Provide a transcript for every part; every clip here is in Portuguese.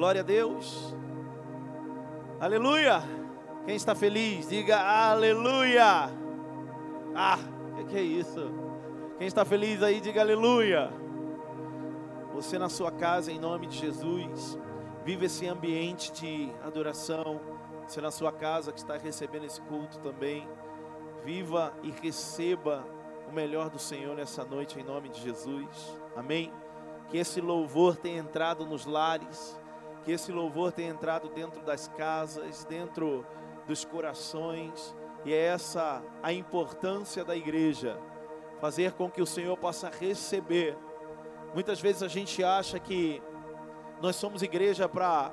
Glória a Deus. Aleluia. Quem está feliz, diga aleluia. Ah, que, que é isso? Quem está feliz aí, diga aleluia. Você na sua casa, em nome de Jesus, vive esse ambiente de adoração. Você na sua casa que está recebendo esse culto também, viva e receba o melhor do Senhor nessa noite, em nome de Jesus. Amém. Que esse louvor tenha entrado nos lares, que esse louvor tenha entrado dentro das casas, dentro dos corações, e é essa a importância da igreja, fazer com que o Senhor possa receber. Muitas vezes a gente acha que nós somos igreja para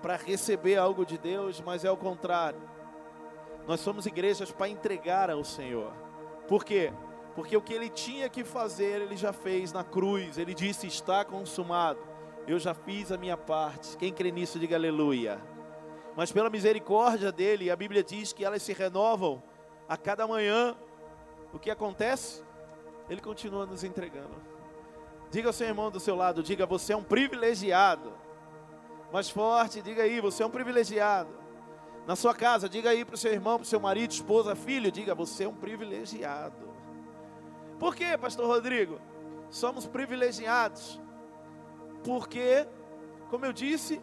para receber algo de Deus, mas é o contrário. Nós somos igrejas para entregar ao Senhor. Por quê? Porque o que ele tinha que fazer, ele já fez na cruz. Ele disse: Está consumado. Eu já fiz a minha parte. Quem crê nisso, diga aleluia. Mas pela misericórdia dele, a Bíblia diz que elas se renovam a cada manhã. O que acontece? Ele continua nos entregando. Diga ao seu irmão do seu lado, diga, você é um privilegiado. Mais forte, diga aí, você é um privilegiado. Na sua casa, diga aí para o seu irmão, para o seu marido, esposa, filho, diga, você é um privilegiado. Por quê, pastor Rodrigo? Somos privilegiados. Porque, como eu disse,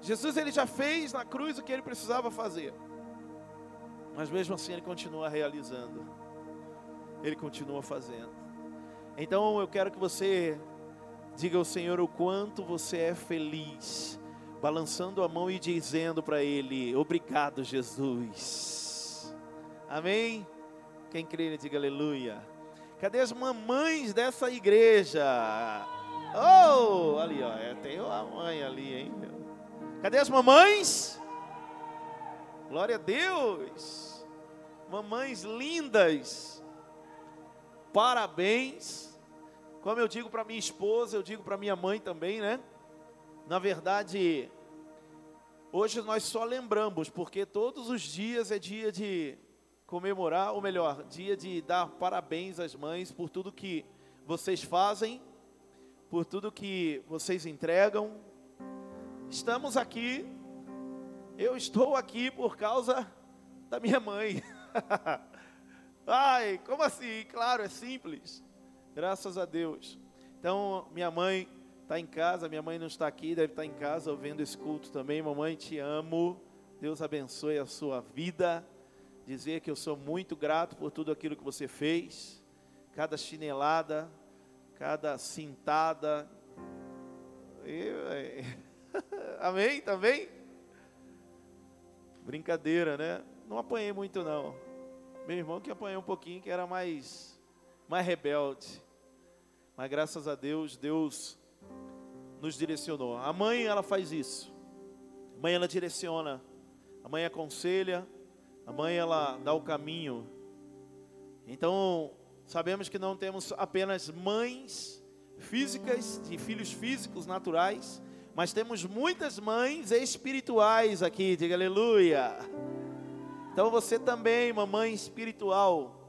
Jesus ele já fez na cruz o que ele precisava fazer. Mas mesmo assim ele continua realizando. Ele continua fazendo. Então eu quero que você diga ao Senhor o quanto você é feliz, balançando a mão e dizendo para ele: "Obrigado, Jesus". Amém. Quem crê, diga aleluia. Cadê as mamães dessa igreja? Oh, ali, ó. É, tem uma mãe ali, hein? Cadê as mamães? Glória a Deus. Mamães lindas. Parabéns. Como eu digo para minha esposa, eu digo para minha mãe também, né? Na verdade, hoje nós só lembramos, porque todos os dias é dia de comemorar, ou melhor, dia de dar parabéns às mães por tudo que vocês fazem, por tudo que vocês entregam. Estamos aqui, eu estou aqui por causa da minha mãe. Ai, como assim? Claro, é simples. Graças a Deus. Então, minha mãe está em casa, minha mãe não está aqui, deve estar em casa ouvindo esse culto também. Mamãe, te amo. Deus abençoe a sua vida dizer que eu sou muito grato por tudo aquilo que você fez, cada chinelada, cada cintada. É... Amém? Também? Brincadeira, né? Não apanhei muito não. Meu irmão que apanhou um pouquinho, que era mais, mais rebelde. Mas graças a Deus, Deus nos direcionou. A mãe, ela faz isso. A mãe, ela direciona. A mãe aconselha. A mãe ela dá o caminho. Então, sabemos que não temos apenas mães físicas, de filhos físicos naturais, mas temos muitas mães espirituais aqui, diga aleluia. Então você também, mamãe espiritual.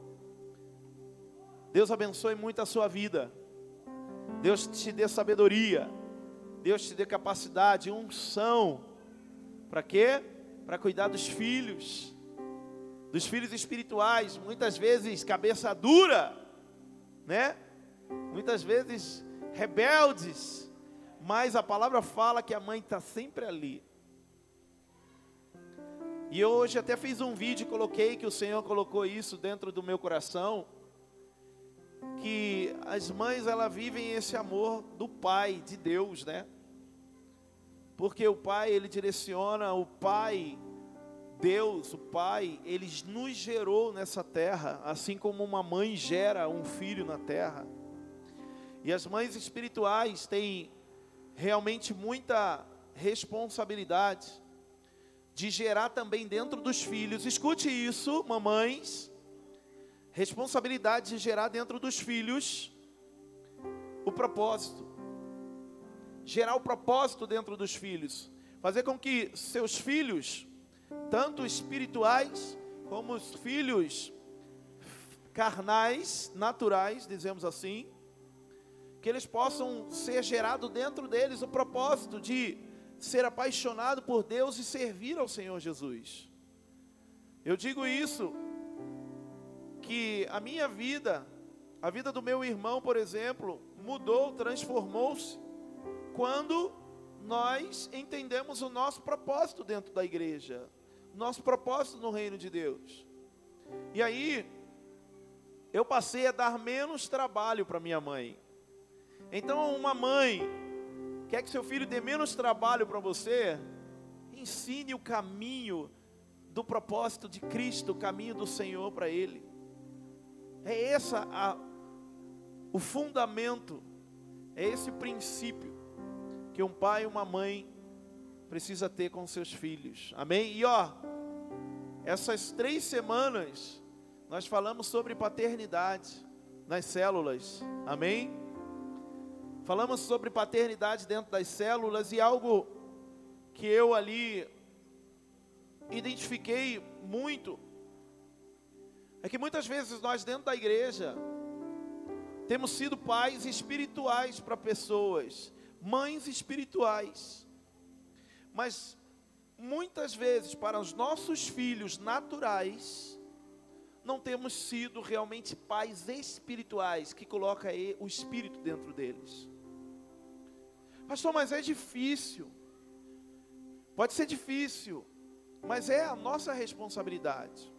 Deus abençoe muito a sua vida. Deus te dê sabedoria. Deus te dê capacidade, unção. Para quê? Para cuidar dos filhos dos filhos espirituais, muitas vezes cabeça dura, né? Muitas vezes rebeldes, mas a palavra fala que a mãe está sempre ali. E eu hoje até fiz um vídeo e coloquei que o Senhor colocou isso dentro do meu coração, que as mães ela vivem esse amor do Pai, de Deus, né? Porque o Pai ele direciona, o Pai Deus, o Pai, Ele nos gerou nessa terra, assim como uma mãe gera um filho na terra. E as mães espirituais têm realmente muita responsabilidade de gerar também dentro dos filhos. Escute isso, mamães. Responsabilidade de gerar dentro dos filhos o propósito. Gerar o propósito dentro dos filhos. Fazer com que seus filhos tanto espirituais como os filhos carnais, naturais, dizemos assim, que eles possam ser gerado dentro deles o propósito de ser apaixonado por Deus e servir ao Senhor Jesus. Eu digo isso que a minha vida, a vida do meu irmão, por exemplo, mudou, transformou-se quando nós entendemos o nosso propósito dentro da igreja, nosso propósito no reino de Deus. E aí, eu passei a dar menos trabalho para minha mãe. Então, uma mãe quer que seu filho dê menos trabalho para você, ensine o caminho do propósito de Cristo, o caminho do Senhor para ele. É essa a, o fundamento, é esse o princípio que um pai e uma mãe precisa ter com seus filhos. Amém? E ó, essas três semanas nós falamos sobre paternidade nas células. Amém? Falamos sobre paternidade dentro das células e algo que eu ali identifiquei muito é que muitas vezes nós dentro da igreja temos sido pais espirituais para pessoas, mães espirituais. Mas muitas vezes para os nossos filhos naturais, não temos sido realmente pais espirituais que coloca o espírito dentro deles. Pastor, mas é difícil. Pode ser difícil, mas é a nossa responsabilidade.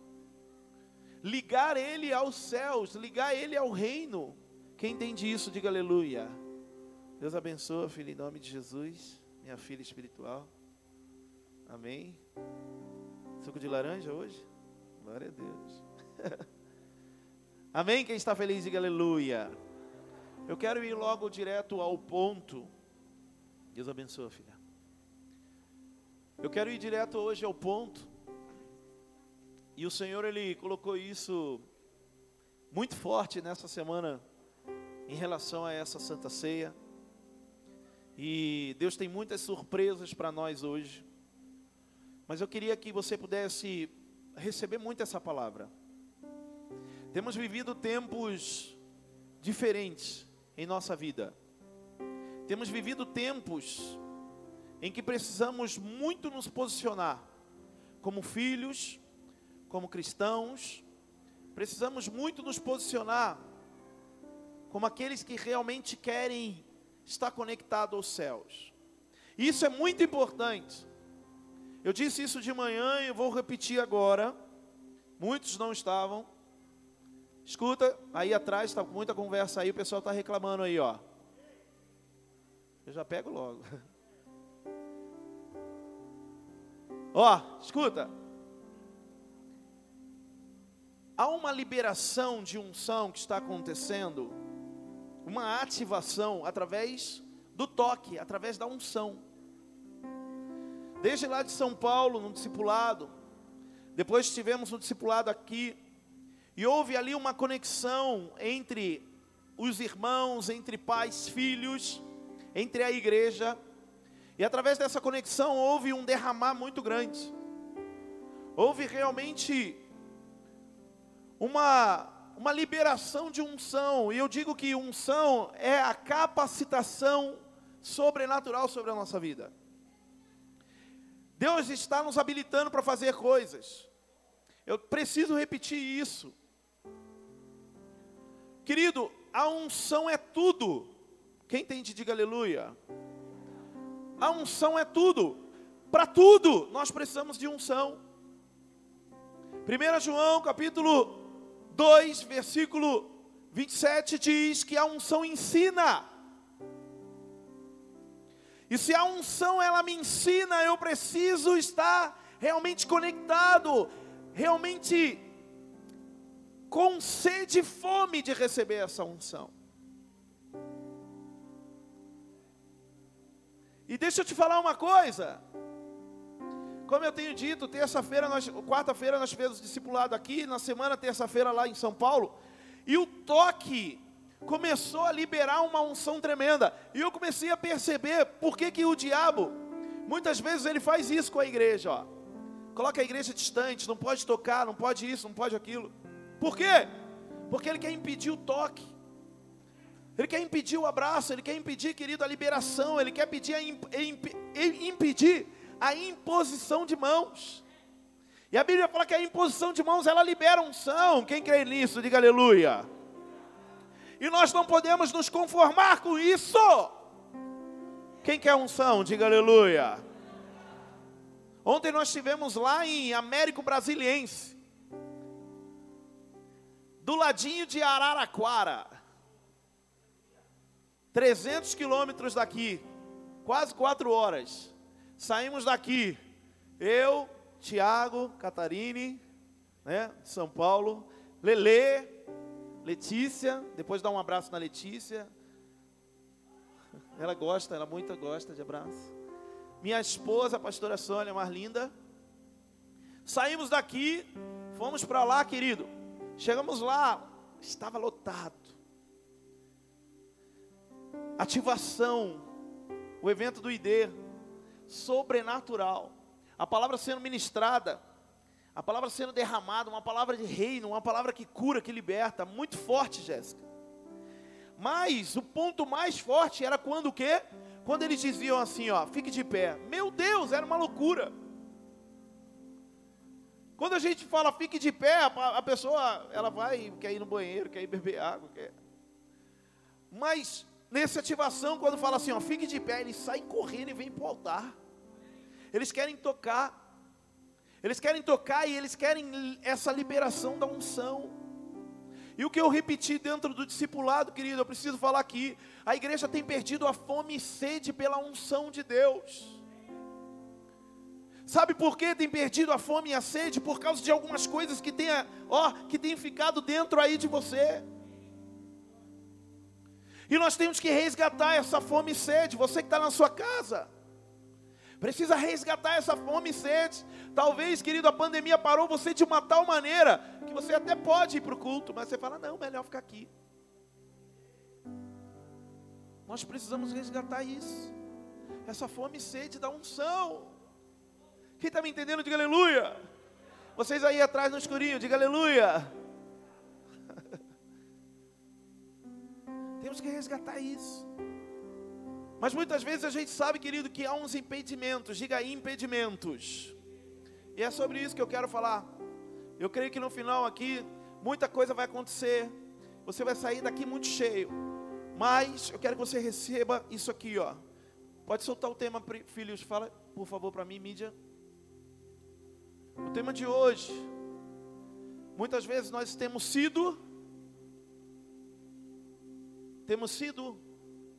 Ligar ele aos céus, ligar ele ao reino. Quem entende isso, diga aleluia. Deus abençoe, filho, em nome de Jesus, minha filha espiritual. Amém. Suco de laranja hoje? Glória a Deus. Amém? Quem está feliz, diga aleluia. Eu quero ir logo direto ao ponto. Deus abençoe, filha. Eu quero ir direto hoje ao ponto. E o Senhor, Ele colocou isso muito forte nessa semana em relação a essa Santa Ceia. E Deus tem muitas surpresas para nós hoje. Mas eu queria que você pudesse receber muito essa palavra. Temos vivido tempos diferentes em nossa vida. Temos vivido tempos em que precisamos muito nos posicionar como filhos, como cristãos. Precisamos muito nos posicionar como aqueles que realmente querem está conectado aos céus. Isso é muito importante. Eu disse isso de manhã e vou repetir agora. Muitos não estavam. Escuta, aí atrás está muita conversa aí, o pessoal está reclamando aí, ó. Eu já pego logo. Ó, escuta. Há uma liberação de unção que está acontecendo uma ativação através do toque, através da unção. Desde lá de São Paulo, no discipulado, depois tivemos um discipulado aqui, e houve ali uma conexão entre os irmãos, entre pais, filhos, entre a igreja, e através dessa conexão houve um derramar muito grande. Houve realmente uma uma liberação de unção. E eu digo que unção é a capacitação sobrenatural sobre a nossa vida. Deus está nos habilitando para fazer coisas. Eu preciso repetir isso. Querido, a unção é tudo. Quem entende, diga aleluia. A unção é tudo. Para tudo, nós precisamos de unção. 1 João capítulo 2, versículo 27 diz que a unção ensina. E se a unção ela me ensina, eu preciso estar realmente conectado, realmente com sede e fome de receber essa unção. E deixa eu te falar uma coisa. Como eu tenho dito, terça-feira, quarta-feira nós tivemos discipulado aqui, na semana terça-feira lá em São Paulo, e o toque começou a liberar uma unção tremenda. E eu comecei a perceber por que, que o diabo, muitas vezes ele faz isso com a igreja, ó. Coloca a igreja distante, não pode tocar, não pode isso, não pode aquilo. Por quê? Porque ele quer impedir o toque. Ele quer impedir o abraço, ele quer impedir, querido, a liberação, ele quer pedir a imp, imp, impedir a imposição de mãos. E a Bíblia fala que a imposição de mãos ela libera unção. Quem crê nisso, diga aleluia. E nós não podemos nos conformar com isso. Quem quer unção, diga aleluia. Ontem nós estivemos lá em Américo Brasiliense, do ladinho de Araraquara, 300 quilômetros daqui, quase quatro horas. Saímos daqui, eu, Tiago, Catarine, né, de São Paulo, Lele, Letícia, depois dá um abraço na Letícia. Ela gosta, ela muito gosta de abraço. Minha esposa, a pastora Sônia, mais linda. Saímos daqui, fomos para lá, querido. Chegamos lá, estava lotado. Ativação, o evento do ID, sobrenatural. A palavra sendo ministrada, a palavra sendo derramada, uma palavra de reino, uma palavra que cura, que liberta, muito forte, Jéssica. Mas o ponto mais forte era quando o quê? Quando eles diziam assim, ó, fique de pé. Meu Deus, era uma loucura. Quando a gente fala fique de pé, a pessoa ela vai, quer ir no banheiro, quer ir beber água, quer. Mas nessa ativação, quando fala assim, ó, fique de pé, eles saem correndo e vêm para o altar. Eles querem tocar. Eles querem tocar e eles querem essa liberação da unção. E o que eu repeti dentro do discipulado, querido, eu preciso falar aqui. A igreja tem perdido a fome e sede pela unção de Deus. Sabe por que tem perdido a fome e a sede? Por causa de algumas coisas que tem, ó, que tem ficado dentro aí de você. E nós temos que resgatar essa fome e sede. Você que está na sua casa. Precisa resgatar essa fome e sede. Talvez, querido, a pandemia parou você de uma tal maneira que você até pode ir para o culto, mas você fala: não, melhor ficar aqui. Nós precisamos resgatar isso. Essa fome e sede da unção. Quem está me entendendo, diga aleluia. Vocês aí atrás no escurinho, diga aleluia. Temos que resgatar isso. Mas muitas vezes a gente sabe, querido, que há uns impedimentos, diga aí impedimentos. E é sobre isso que eu quero falar. Eu creio que no final aqui, muita coisa vai acontecer. Você vai sair daqui muito cheio. Mas eu quero que você receba isso aqui, ó. Pode soltar o tema, filhos, fala, por favor, para mim, mídia. O tema de hoje. Muitas vezes nós temos sido temos sido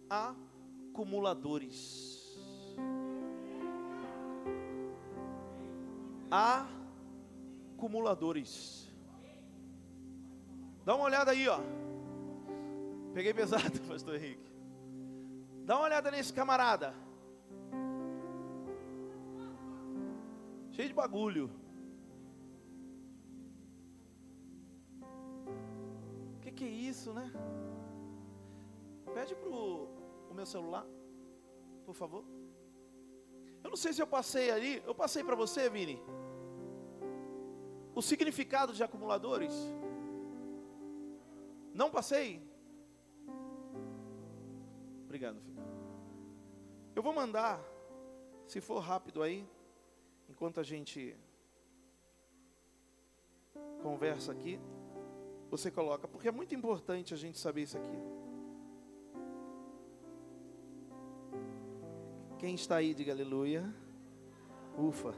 acumuladores. Acumuladores. Dá uma olhada aí, ó. Peguei pesado, pastor Henrique. Dá uma olhada nesse camarada. Cheio de bagulho. O que, que é isso, né? Pede pro o meu celular, por favor? Eu não sei se eu passei ali, eu passei para você, Vini. O significado de acumuladores? Não passei? Obrigado, filho. Eu vou mandar, se for rápido aí, enquanto a gente conversa aqui, você coloca, porque é muito importante a gente saber isso aqui. Quem está aí, diga aleluia. Ufa.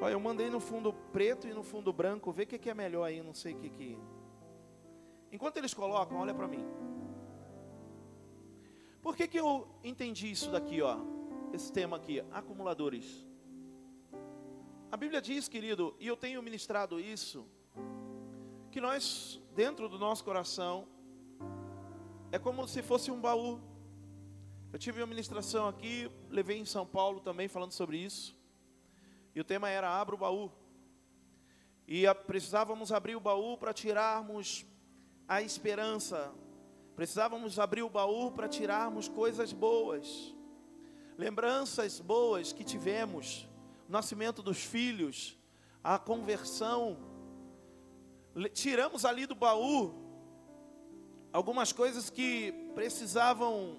Olha, eu mandei no fundo preto e no fundo branco. Vê o que, é melhor aí, não sei o que que. Enquanto eles colocam, olha para mim. Por que, que eu entendi isso daqui, ó? Esse tema aqui, acumuladores. A Bíblia diz, querido, e eu tenho ministrado isso, que nós, dentro do nosso coração, é como se fosse um baú. Eu tive uma ministração aqui, levei em São Paulo também falando sobre isso. E o tema era abra o baú. E precisávamos abrir o baú para tirarmos a esperança. Precisávamos abrir o baú para tirarmos coisas boas. Lembranças boas que tivemos, o nascimento dos filhos, a conversão. Tiramos ali do baú algumas coisas que precisavam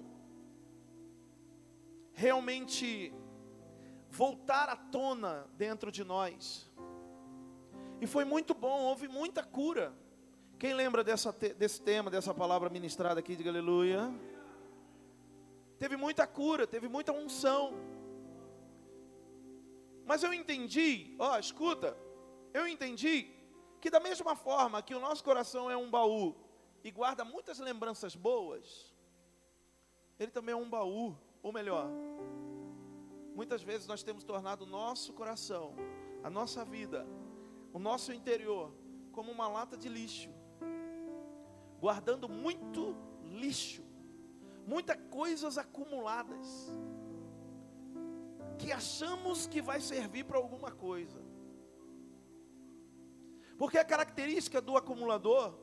realmente voltar à tona dentro de nós. E foi muito bom, houve muita cura. Quem lembra dessa, desse tema, dessa palavra ministrada aqui, de aleluia? Teve muita cura, teve muita unção. Mas eu entendi, ó, escuta, eu entendi que da mesma forma que o nosso coração é um baú e guarda muitas lembranças boas, ele também é um baú, ou melhor, muitas vezes nós temos tornado o nosso coração, a nossa vida, o nosso interior, como uma lata de lixo, guardando muito lixo, muitas coisas acumuladas, que achamos que vai servir para alguma coisa. Porque a característica do acumulador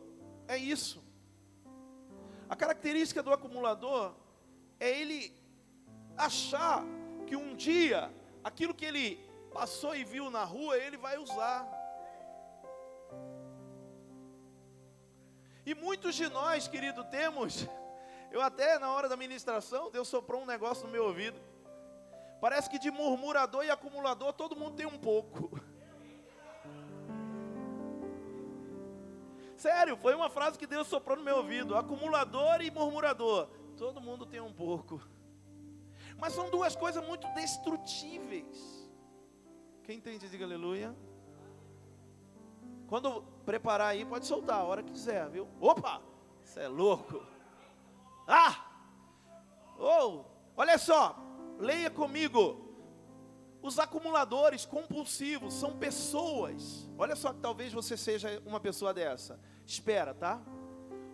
é isso. A característica do acumulador é ele achar que um dia aquilo que ele passou e viu na rua, ele vai usar. E muitos de nós, querido, temos, eu até na hora da ministração, Deus soprou um negócio no meu ouvido. Parece que de murmurador e acumulador todo mundo tem um pouco. Sério, foi uma frase que Deus soprou no meu ouvido: acumulador e murmurador. Todo mundo tem um pouco. Mas são duas coisas muito destrutíveis. Quem entende, diga aleluia. Quando preparar aí, pode soltar a hora que quiser, viu? Opa! Você é louco. Ah! Oh, olha só, leia comigo. Os acumuladores compulsivos são pessoas. Olha só que talvez você seja uma pessoa dessa. Espera, tá?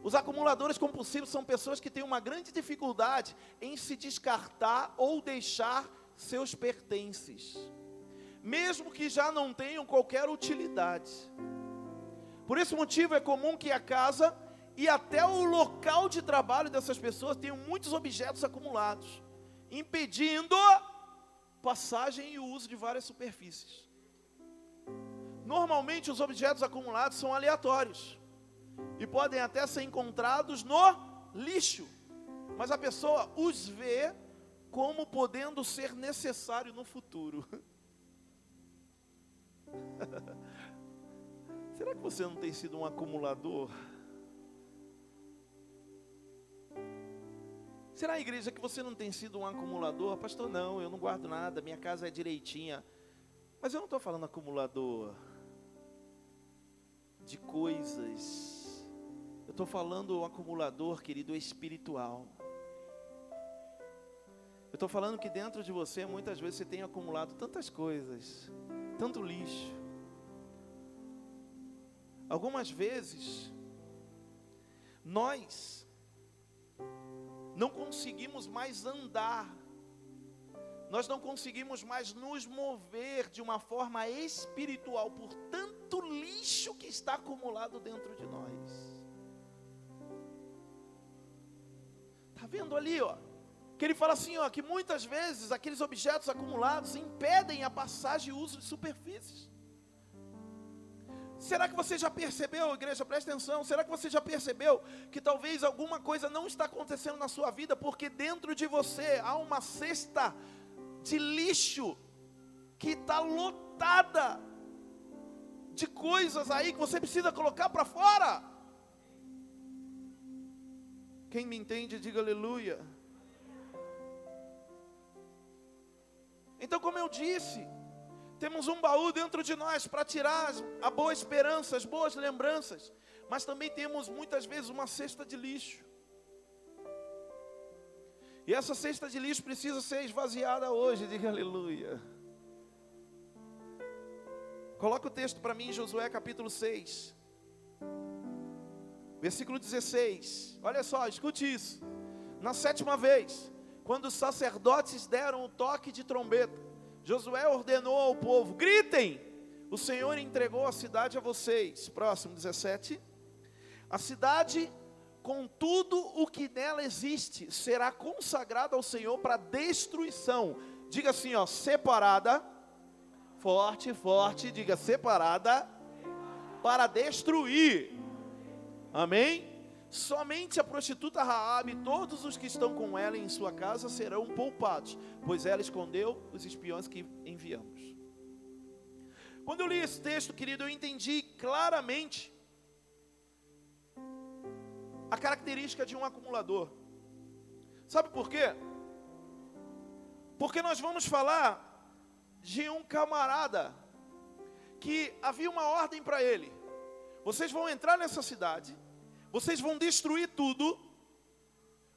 Os acumuladores compulsivos são pessoas que têm uma grande dificuldade em se descartar ou deixar seus pertences, mesmo que já não tenham qualquer utilidade. Por esse motivo é comum que a casa e até o local de trabalho dessas pessoas tenham muitos objetos acumulados, impedindo passagem e uso de várias superfícies. Normalmente os objetos acumulados são aleatórios e podem até ser encontrados no lixo, mas a pessoa os vê como podendo ser necessário no futuro. Será que você não tem sido um acumulador? Será, igreja, que você não tem sido um acumulador? Pastor, não, eu não guardo nada, minha casa é direitinha. Mas eu não estou falando acumulador de coisas eu estou falando o acumulador, querido, espiritual. Eu estou falando que dentro de você, muitas vezes, você tem acumulado tantas coisas, tanto lixo. Algumas vezes, nós não conseguimos mais andar, nós não conseguimos mais nos mover de uma forma espiritual por tanto lixo que está acumulado dentro de nós. Está vendo ali, ó? Que ele fala assim, ó, que muitas vezes aqueles objetos acumulados impedem a passagem e uso de superfícies. Será que você já percebeu, igreja, presta atenção, será que você já percebeu que talvez alguma coisa não está acontecendo na sua vida porque dentro de você há uma cesta de lixo que está lotada de coisas aí que você precisa colocar para fora? Quem me entende, diga aleluia. Então, como eu disse, temos um baú dentro de nós para tirar a boa esperança, as boas lembranças, mas também temos muitas vezes uma cesta de lixo. E essa cesta de lixo precisa ser esvaziada hoje, diga aleluia. Coloca o texto para mim, Josué capítulo 6. Versículo 16. Olha só, escute isso. Na sétima vez, quando os sacerdotes deram o toque de trombeta, Josué ordenou ao povo: gritem! O Senhor entregou a cidade a vocês. Próximo 17. A cidade, com tudo o que nela existe, será consagrada ao Senhor para destruição. Diga assim, ó, separada. Forte, forte, diga separada para destruir. Amém? Somente a prostituta Raabe e todos os que estão com ela em sua casa serão poupados, pois ela escondeu os espiões que enviamos. Quando eu li esse texto, querido, eu entendi claramente a característica de um acumulador. Sabe por quê? Porque nós vamos falar de um camarada que havia uma ordem para ele. Vocês vão entrar nessa cidade, vocês vão destruir tudo.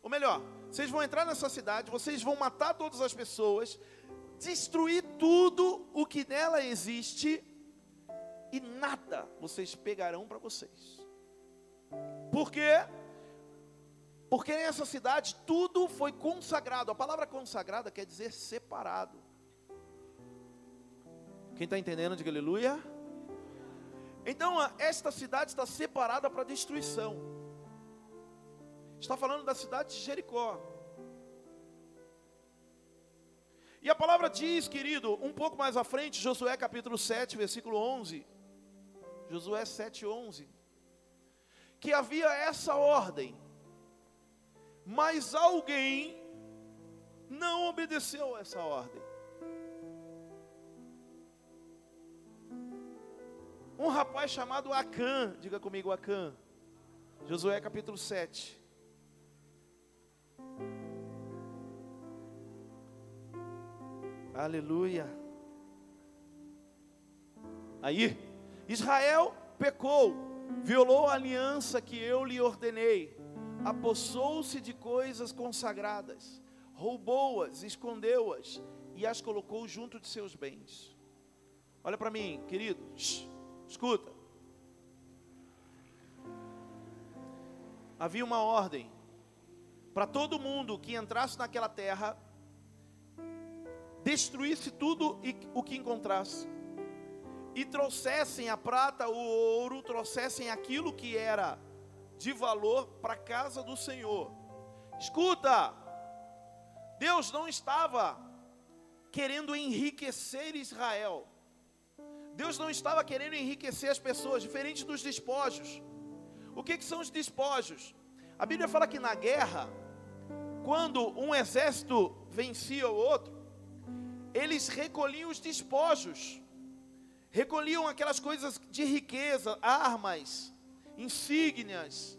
Ou melhor, vocês vão entrar nessa cidade, vocês vão matar todas as pessoas, destruir tudo o que nela existe e nada vocês pegarão para vocês. Por quê? Porque nessa cidade tudo foi consagrado. A palavra consagrada quer dizer separado. Quem está entendendo, diga aleluia. Então, esta cidade está separada para destruição. Está falando da cidade de Jericó. E a palavra diz, querido, um pouco mais à frente, Josué capítulo 7, versículo 11. Josué 7, 11. Que havia essa ordem, mas alguém não obedeceu a essa ordem. Um rapaz chamado Acã, diga comigo Acã. Josué capítulo 7. Aleluia. Aí, Israel pecou, violou a aliança que eu lhe ordenei, apossou-se de coisas consagradas, roubou-as, escondeu-as e as colocou junto de seus bens. Olha para mim, querido. Escuta. Havia uma ordem para todo mundo que entrasse naquela terra, destruísse tudo o que encontrasse, e trouxessem a prata, o ouro, trouxessem aquilo que era de valor para a casa do Senhor. Escuta, Deus não estava querendo enriquecer Israel. Deus não estava querendo enriquecer as pessoas, diferente dos despojos. O que, que são os despojos? A Bíblia fala que na guerra, quando um exército vencia o outro, eles recolhiam os despojos, recolhiam aquelas coisas de riqueza, armas, insígnias,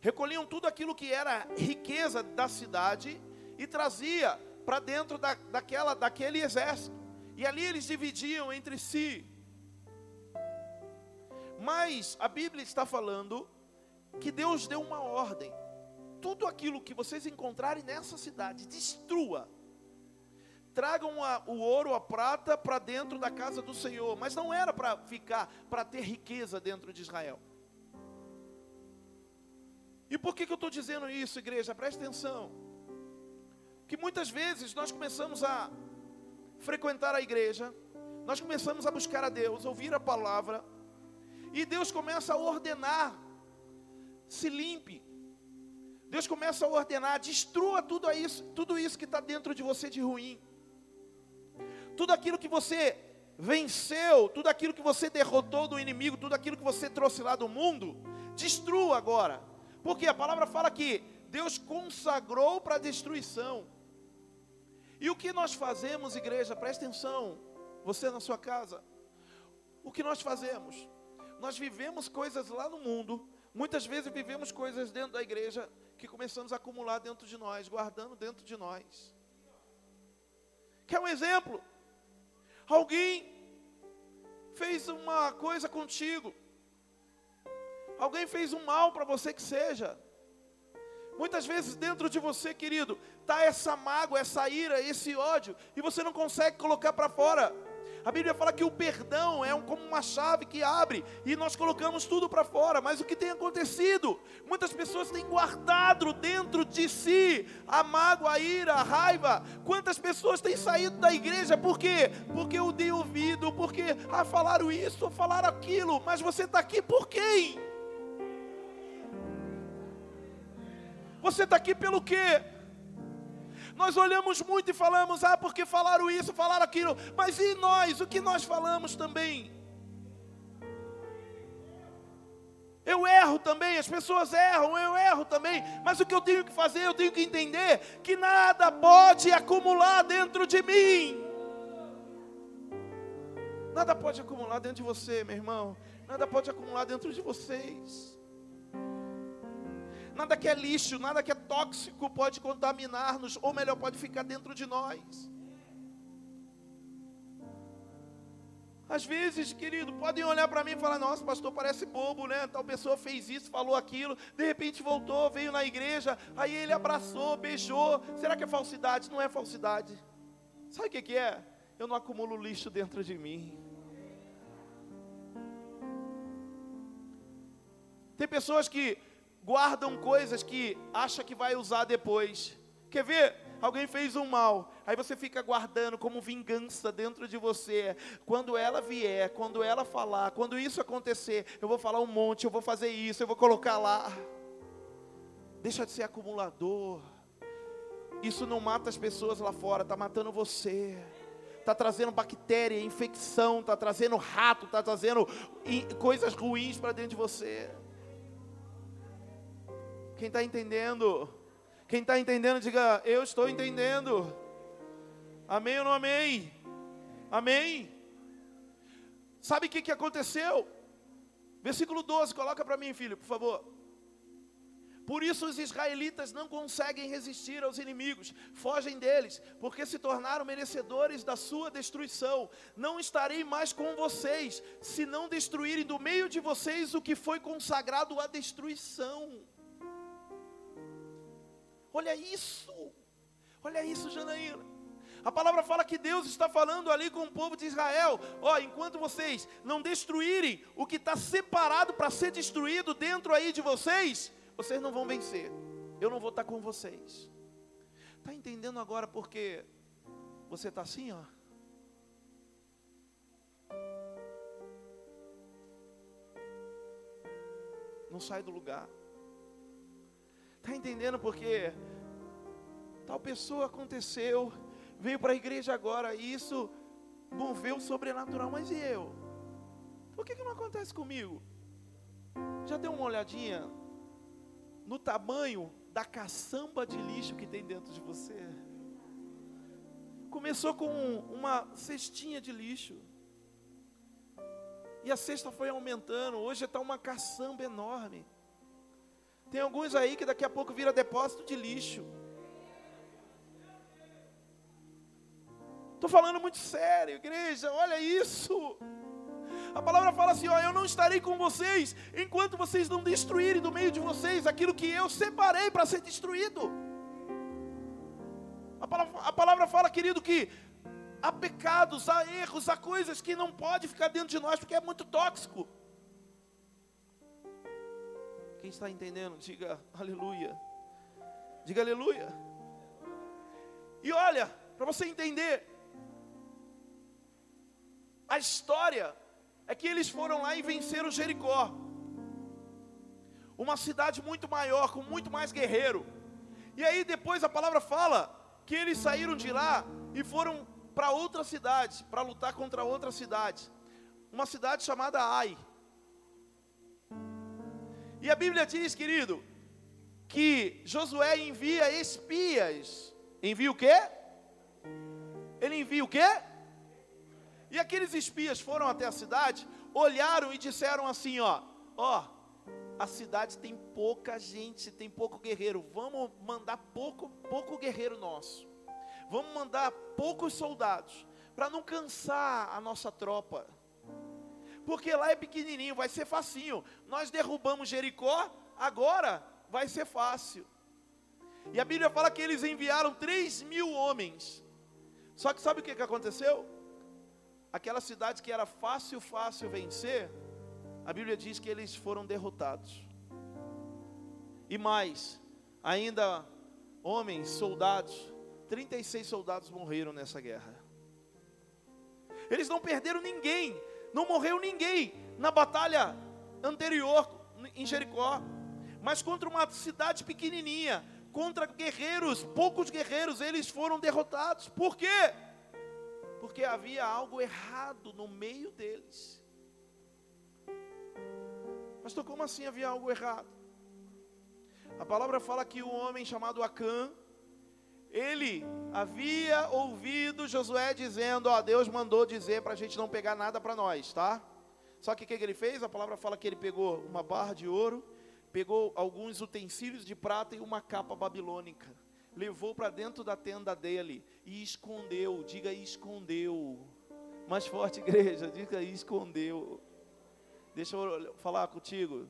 recolhiam tudo aquilo que era riqueza da cidade e trazia para dentro da, daquela, daquele exército. E ali eles dividiam entre si. Mas a Bíblia está falando que Deus deu uma ordem. Tudo aquilo que vocês encontrarem nessa cidade, destrua. Tragam a, o ouro, a prata para dentro da casa do Senhor. Mas não era para ficar, para ter riqueza dentro de Israel. E por que, que eu estou dizendo isso, igreja? Preste atenção. Que muitas vezes nós começamos a frequentar a igreja, nós começamos a buscar a Deus, ouvir a palavra, e Deus começa a ordenar: se limpe. Deus começa a ordenar, destrua tudo isso, tudo isso que está dentro de você de ruim. Tudo aquilo que você venceu, tudo aquilo que você derrotou do inimigo, tudo aquilo que você trouxe lá do mundo, destrua agora. Porque a palavra fala que Deus consagrou para destruição. E o que nós fazemos, igreja, presta atenção, você na sua casa, o que nós fazemos? Nós vivemos coisas lá no mundo, muitas vezes vivemos coisas dentro da igreja que começamos a acumular dentro de nós, guardando dentro de nós. Quer um exemplo? Alguém fez uma coisa contigo, alguém fez um mal para você que seja. Muitas vezes dentro de você, querido, está essa mágoa, essa ira, esse ódio, e você não consegue colocar para fora. A Bíblia fala que o perdão é um, como uma chave que abre e nós colocamos tudo para fora. Mas o que tem acontecido? Muitas pessoas têm guardado dentro de si a mágoa, a ira, a raiva. Quantas pessoas têm saído da igreja? Por quê? Porque eu dei ouvido, porque ah, falaram isso, falaram aquilo. Mas você está aqui por quem? Você está aqui pelo quê? Nós olhamos muito e falamos, ah, porque falaram isso, falaram aquilo, mas e nós? O que nós falamos também? Eu erro também, as pessoas erram, eu erro também, mas o que eu tenho que fazer, eu tenho que entender que nada pode acumular dentro de mim. Nada pode acumular dentro de você, meu irmão. Nada pode acumular dentro de vocês. Nada que é lixo, nada que é tóxico pode contaminar-nos, ou melhor, pode ficar dentro de nós. Às vezes, querido, podem olhar para mim e falar: Nossa, pastor, parece bobo, né? Tal pessoa fez isso, falou aquilo, de repente voltou, veio na igreja, aí ele abraçou, beijou. Será que é falsidade? Não é falsidade. Sabe o que, que é? Eu não acumulo lixo dentro de mim. Tem pessoas que guardam coisas que acha que vai usar depois. Quer ver? alguém fez um mal, aí você fica guardando como vingança dentro de você. Quando ela vier, quando ela falar, quando isso acontecer, eu vou falar um monte, eu vou fazer isso, eu vou colocar lá. Deixa de ser acumulador. Isso não mata as pessoas lá fora, está matando você. Está trazendo bactéria, infecção, está trazendo rato, está trazendo coisas ruins para dentro de você. Quem está entendendo? Quem está entendendo, diga: Eu estou entendendo. Amém ou não amém? Amém? Sabe o que, que aconteceu? Versículo 12, coloca para mim, filho, por favor. Por isso os israelitas não conseguem resistir aos inimigos, fogem deles, porque se tornaram merecedores da sua destruição. Não estarei mais com vocês, se não destruírem do meio de vocês o que foi consagrado à destruição. Olha isso, olha isso, Janaína. A palavra fala que Deus está falando ali com o povo de Israel: ó, enquanto vocês não destruírem o que está separado para ser destruído dentro aí de vocês, vocês não vão vencer. Eu não vou estar com vocês. Está entendendo agora porque você está assim, ó? Não sai do lugar. Está entendendo porque tal pessoa aconteceu, veio para a igreja agora e isso moveu o sobrenatural, mas e eu? Por que, que não acontece comigo? Já deu uma olhadinha no tamanho da caçamba de lixo que tem dentro de você? Começou com uma cestinha de lixo. E a cesta foi aumentando. Hoje está uma caçamba enorme. Tem alguns aí que daqui a pouco vira depósito de lixo. Estou falando muito sério, igreja, olha isso. A palavra fala assim: ó, eu não estarei com vocês enquanto vocês não destruírem do meio de vocês aquilo que eu separei para ser destruído. A palavra, a palavra fala, querido, que há pecados, há erros, há coisas que não pode ficar dentro de nós porque é muito tóxico. Quem está entendendo, diga aleluia. Diga aleluia. E olha, para você entender, a história é que eles foram lá e venceram Jericó. Uma cidade muito maior, com muito mais guerreiro. E aí depois a palavra fala que eles saíram de lá e foram para outra cidade, para lutar contra outra cidade. Uma cidade chamada Ai. E a Bíblia diz, querido, que Josué envia espias. Envia o quê? Ele envia o quê? E aqueles espias foram até a cidade, olharam e disseram assim, ó, ó, a cidade tem pouca gente, tem pouco guerreiro. Vamos mandar pouco, pouco guerreiro nosso. Vamos mandar poucos soldados para não cansar a nossa tropa porque lá é pequenininho, vai ser facinho. Nós derrubamos Jericó, agora vai ser fácil. E a Bíblia fala que eles enviaram 3 mil homens. Só que sabe o que, que aconteceu? Aquela cidade que era fácil, fácil vencer, a Bíblia diz que eles foram derrotados. E mais, ainda homens, soldados, 36 soldados morreram nessa guerra. Eles não perderam ninguém, não morreu ninguém na batalha anterior em Jericó, mas contra uma cidade pequenininha, contra guerreiros, poucos guerreiros, eles foram derrotados. Por quê? Porque havia algo errado no meio deles. Pastor, como assim havia algo errado? A palavra fala que o homem chamado Acã, ele havia ouvido Josué dizendo: Ó, Deus mandou dizer para a gente não pegar nada para nós, tá? Só que o que, que ele fez? A palavra fala que ele pegou uma barra de ouro, pegou alguns utensílios de prata e uma capa babilônica, levou para dentro da tenda dele e escondeu. Diga escondeu. Mais forte, igreja, diga escondeu. Deixa eu falar contigo.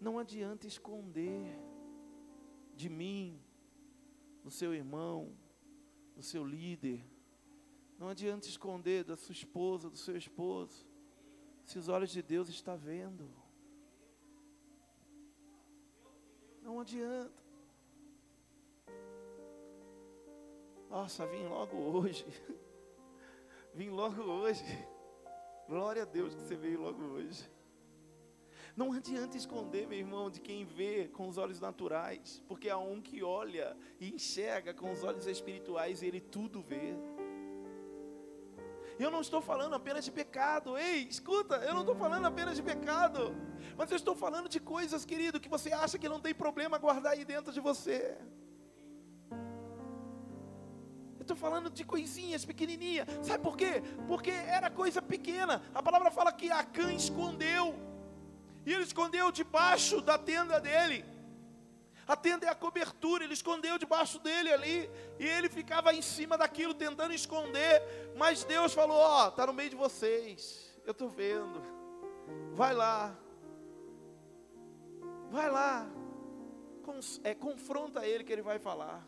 Não adianta esconder de mim, do seu irmão, do seu líder. Não adianta esconder da sua esposa, do seu esposo. Se os olhos de Deus estão vendo. Não adianta. Nossa, vim logo hoje. vim logo hoje. Glória a Deus que você veio logo hoje. Não adianta esconder, meu irmão, de quem vê com os olhos naturais, porque há um que olha e enxerga com os olhos espirituais e ele tudo vê. Eu não estou falando apenas de pecado, ei, escuta, eu não estou falando apenas de pecado, mas eu estou falando de coisas, querido, que você acha que não tem problema guardar aí dentro de você. Estou falando de coisinhas pequenininhas, sabe por quê? Porque era coisa pequena, a palavra fala que Acã escondeu, e ele escondeu debaixo da tenda dele. A tenda é a cobertura, ele escondeu debaixo dele ali, e ele ficava em cima daquilo tentando esconder, mas Deus falou: Ó, oh, está no meio de vocês, eu estou vendo, vai lá, vai lá, é, confronta ele que ele vai falar.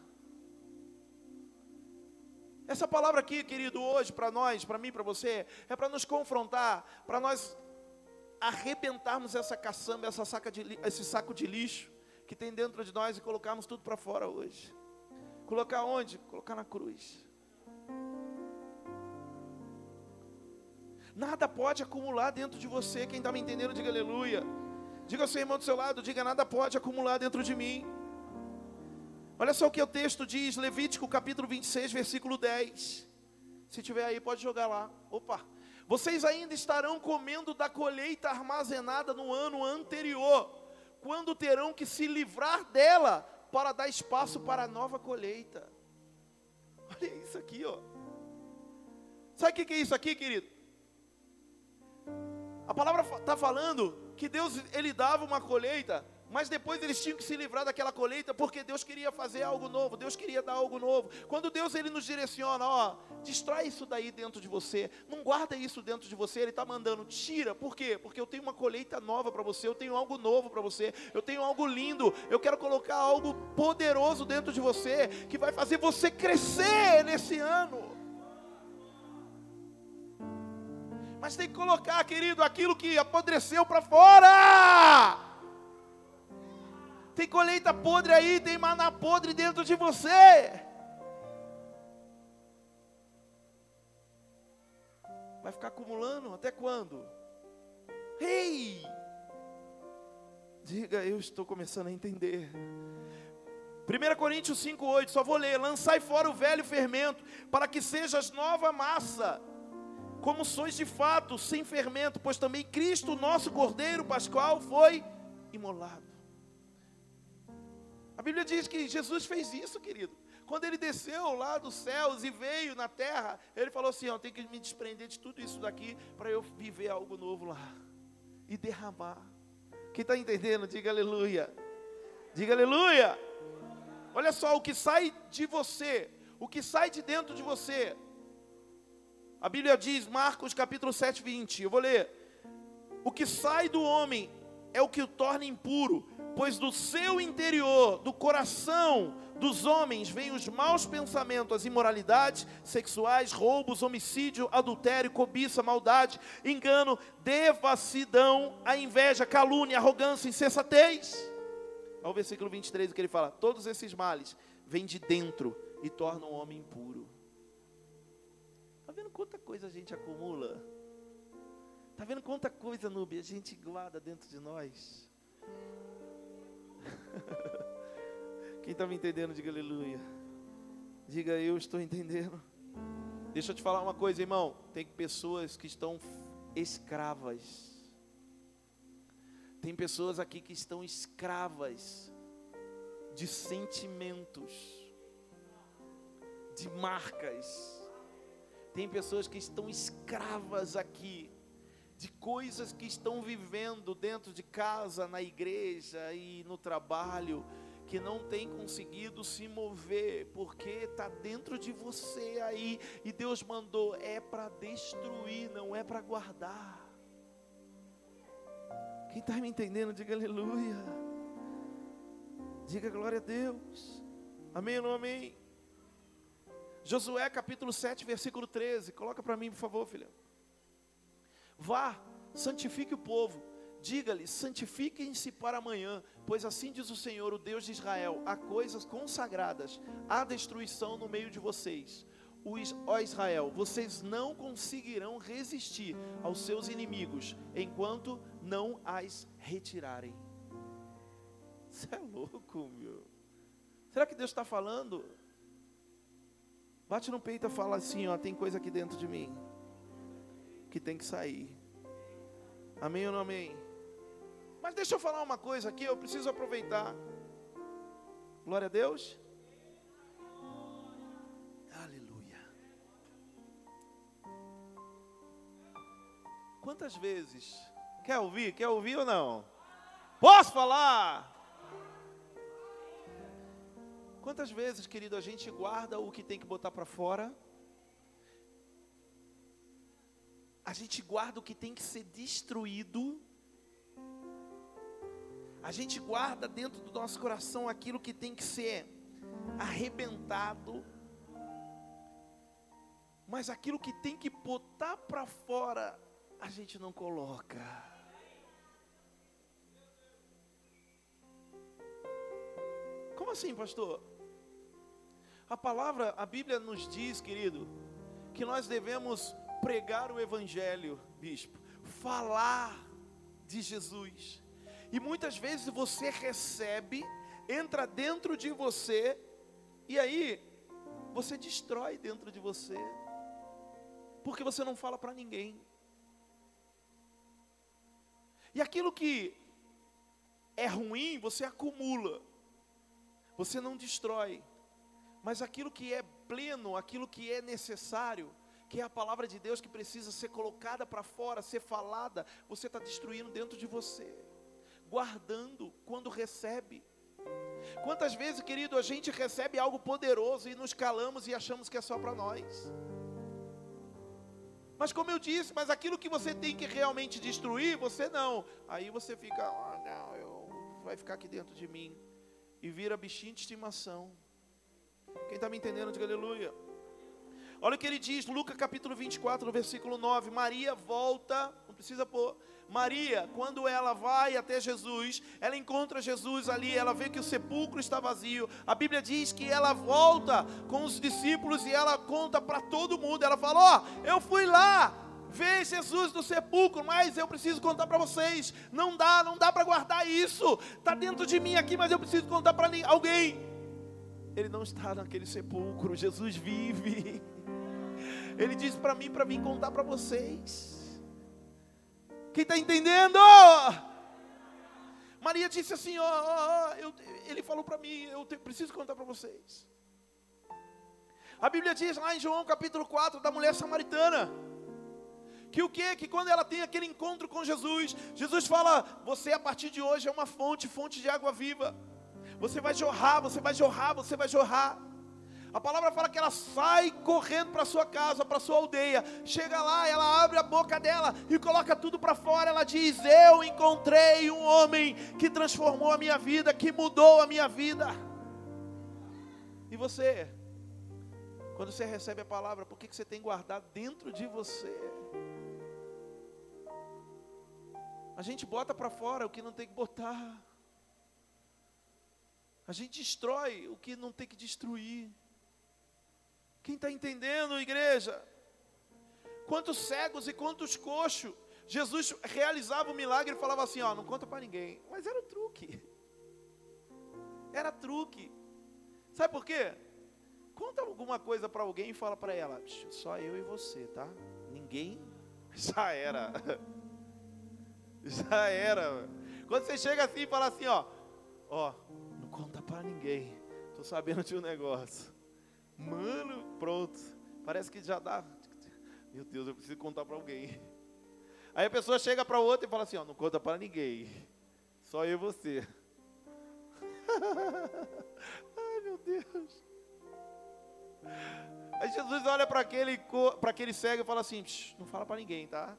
Essa palavra aqui, querido, hoje para nós, para mim, para você, é para nos confrontar, para nós arrebentarmos essa caçamba, essa saca de, esse saco de lixo que tem dentro de nós e colocarmos tudo para fora hoje. Colocar onde? Colocar na cruz. Nada pode acumular dentro de você. Quem está me entendendo, diga aleluia. Diga ao seu irmão do seu lado, diga nada pode acumular dentro de mim. Olha só o que o texto diz, Levítico capítulo 26, versículo 10. Se tiver aí, pode jogar lá. Opa. Vocês ainda estarão comendo da colheita armazenada no ano anterior, quando terão que se livrar dela para dar espaço para a nova colheita. Olha isso aqui, ó. Sabe o que é isso aqui, querido? A palavra está falando que Deus ele dava uma colheita mas depois eles tinham que se livrar daquela colheita, porque Deus queria fazer algo novo, Deus queria dar algo novo. Quando Deus ele nos direciona, ó, destrói isso daí dentro de você, não guarda isso dentro de você, Ele está mandando, tira, por quê? Porque eu tenho uma colheita nova para você, eu tenho algo novo para você, eu tenho algo lindo, eu quero colocar algo poderoso dentro de você, que vai fazer você crescer nesse ano. Mas tem que colocar, querido, aquilo que apodreceu para fora. Tem colheita podre aí, tem maná podre dentro de você. Vai ficar acumulando até quando? Ei! Diga, eu estou começando a entender. 1 Coríntios 5,8, só vou ler: Lançai fora o velho fermento, para que sejas nova massa, como sois de fato, sem fermento, pois também Cristo, nosso Cordeiro Pascual, foi imolado. A Bíblia diz que Jesus fez isso, querido. Quando ele desceu lá dos céus e veio na terra, ele falou assim: ó, tem que me desprender de tudo isso daqui para eu viver algo novo lá e derramar. Quem está entendendo, diga aleluia. Diga aleluia. Olha só, o que sai de você, o que sai de dentro de você. A Bíblia diz, Marcos capítulo 7, 20. Eu vou ler. O que sai do homem é o que o torna impuro pois do seu interior, do coração dos homens, vêm os maus pensamentos, as imoralidades sexuais, roubos, homicídio, adultério, cobiça, maldade, engano, devassidão, a inveja, calúnia, arrogância, insensatez. Olha o versículo 23 que ele fala: todos esses males vêm de dentro e tornam o homem impuro. Está vendo quanta coisa a gente acumula? Está vendo quanta coisa, Nube, a gente guarda dentro de nós? Quem está me entendendo, diga aleluia. Diga eu estou entendendo. Deixa eu te falar uma coisa, irmão. Tem pessoas que estão escravas. Tem pessoas aqui que estão escravas de sentimentos, de marcas. Tem pessoas que estão escravas aqui de coisas que estão vivendo dentro de casa, na igreja e no trabalho, que não tem conseguido se mover, porque está dentro de você aí, e Deus mandou, é para destruir, não é para guardar. Quem está me entendendo, diga aleluia. Diga glória a Deus. Amém ou não amém? Josué capítulo 7, versículo 13. Coloca para mim, por favor, filha. Vá, santifique o povo. Diga-lhe: santifiquem-se para amanhã, pois assim diz o Senhor, o Deus de Israel: há coisas consagradas, há destruição no meio de vocês. Ó Israel, vocês não conseguirão resistir aos seus inimigos enquanto não as retirarem. Você é louco, meu. Será que Deus está falando? Bate no peito e fala assim: ó, tem coisa aqui dentro de mim que tem que sair. Amém ou não amém? Mas deixa eu falar uma coisa aqui, eu preciso aproveitar. Glória a Deus. Aleluia. Quantas vezes? Quer ouvir? Quer ouvir ou não? Posso falar? Quantas vezes, querido, a gente guarda o que tem que botar para fora? A gente guarda o que tem que ser destruído. A gente guarda dentro do nosso coração aquilo que tem que ser arrebentado. Mas aquilo que tem que botar para fora, a gente não coloca. Como assim, pastor? A palavra, a Bíblia nos diz, querido, que nós devemos pregar o Evangelho, bispo, falar de Jesus. E muitas vezes você recebe, entra dentro de você, e aí você destrói dentro de você, porque você não fala para ninguém. E aquilo que é ruim, você acumula, você não destrói, mas aquilo que é pleno, aquilo que é necessário, que é a palavra de Deus que precisa ser colocada para fora, ser falada, você está destruindo dentro de você, guardando quando recebe. Quantas vezes, querido, a gente recebe algo poderoso e nos calamos e achamos que é só para nós. Mas como eu disse, mas aquilo que você tem que realmente destruir, você não. Aí você fica, ah, não, eu, vai ficar aqui dentro de mim. E vira bichinho de estimação. Quem está me entendendo, diga aleluia. Olha o que ele diz, Lucas capítulo 24, no versículo 9. Maria volta, não precisa pôr. Maria, quando ela vai até Jesus, ela encontra Jesus ali, ela vê que o sepulcro está vazio. A Bíblia diz que ela volta com os discípulos e ela conta para todo mundo. Ela fala: Ó, oh, eu fui lá ver Jesus no sepulcro, mas eu preciso contar para vocês. Não dá, não dá para guardar isso. Está dentro de mim aqui, mas eu preciso contar para alguém. Ele não está naquele sepulcro, Jesus vive. Ele disse para mim para vir contar para vocês. Quem está entendendo? Maria disse assim: ó, ó, ó ele falou para mim, eu te, preciso contar para vocês. A Bíblia diz lá em João capítulo 4 da mulher samaritana. Que o que? Que quando ela tem aquele encontro com Jesus, Jesus fala: Você a partir de hoje é uma fonte, fonte de água viva. Você vai jorrar, você vai jorrar, você vai jorrar. A palavra fala que ela sai correndo para sua casa, para sua aldeia. Chega lá, ela abre a boca dela e coloca tudo para fora. Ela diz: Eu encontrei um homem que transformou a minha vida, que mudou a minha vida. E você, quando você recebe a palavra, por que você tem guardado dentro de você? A gente bota para fora o que não tem que botar. A gente destrói o que não tem que destruir. Quem está entendendo, igreja? Quantos cegos e quantos coxos. Jesus realizava o milagre e falava assim: Ó, não conta para ninguém. Mas era truque. Era truque. Sabe por quê? Conta alguma coisa para alguém e fala para ela: Só eu e você, tá? Ninguém já era. Já era. Quando você chega assim e fala assim, ó, ó, não conta para ninguém. Tô sabendo de um negócio. Mano, pronto. Parece que já dá. Meu Deus, eu preciso contar para alguém. Aí a pessoa chega para outra e fala assim, ó, não conta para ninguém. Só eu e você. Ai, meu Deus. Aí Jesus olha para aquele, aquele cego e fala assim: não fala para ninguém, tá?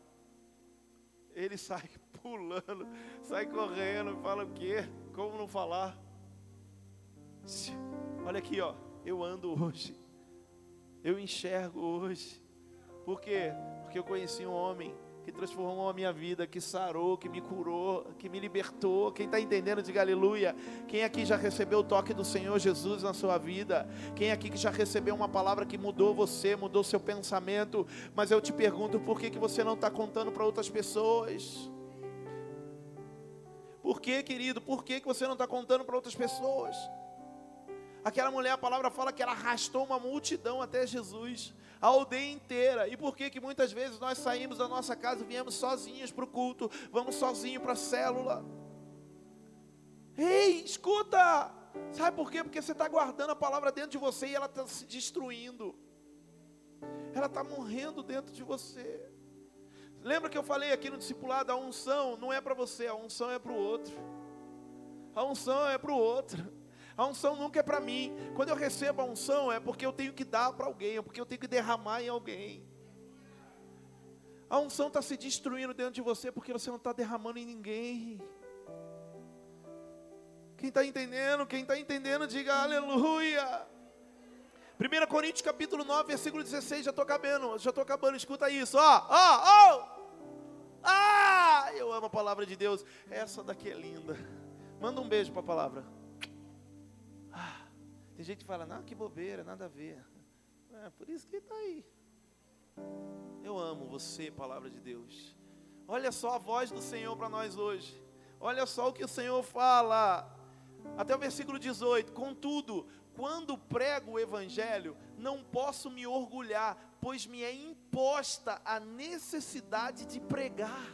Ele sai pulando, sai correndo, fala o quê? Como não falar? Olha aqui, ó. Eu ando hoje. Eu enxergo hoje. Por quê? Porque eu conheci um homem que transformou a minha vida, que sarou, que me curou, que me libertou. Quem está entendendo, diga aleluia. Quem aqui já recebeu o toque do Senhor Jesus na sua vida? Quem aqui que já recebeu uma palavra que mudou você, mudou seu pensamento? Mas eu te pergunto, por que, que você não está contando para outras pessoas? Por que, querido? Por que, que você não está contando para outras pessoas? Aquela mulher, a palavra fala que ela arrastou uma multidão até Jesus a aldeia inteira. E por que que muitas vezes nós saímos da nossa casa e viemos sozinhos para o culto, vamos sozinhos para a célula? Ei, escuta! Sabe por quê? Porque você está guardando a palavra dentro de você e ela está se destruindo. Ela está morrendo dentro de você. Lembra que eu falei aqui no discipulado, a unção não é para você, a unção é para o outro. A unção é para o outro. A unção nunca é para mim. Quando eu recebo a unção é porque eu tenho que dar para alguém, é porque eu tenho que derramar em alguém. A unção está se destruindo dentro de você porque você não está derramando em ninguém. Quem está entendendo? Quem está entendendo, diga aleluia. 1 Coríntios capítulo 9, versículo 16, já estou acabando, já estou acabando, escuta isso, ó, ó, ó. Ah, eu amo a palavra de Deus. Essa daqui é linda. Manda um beijo para a palavra. Tem gente que fala, não, que bobeira, nada a ver. É, por isso que está aí. Eu amo você, palavra de Deus. Olha só a voz do Senhor para nós hoje. Olha só o que o Senhor fala. Até o versículo 18: Contudo, quando prego o Evangelho, não posso me orgulhar, pois me é imposta a necessidade de pregar.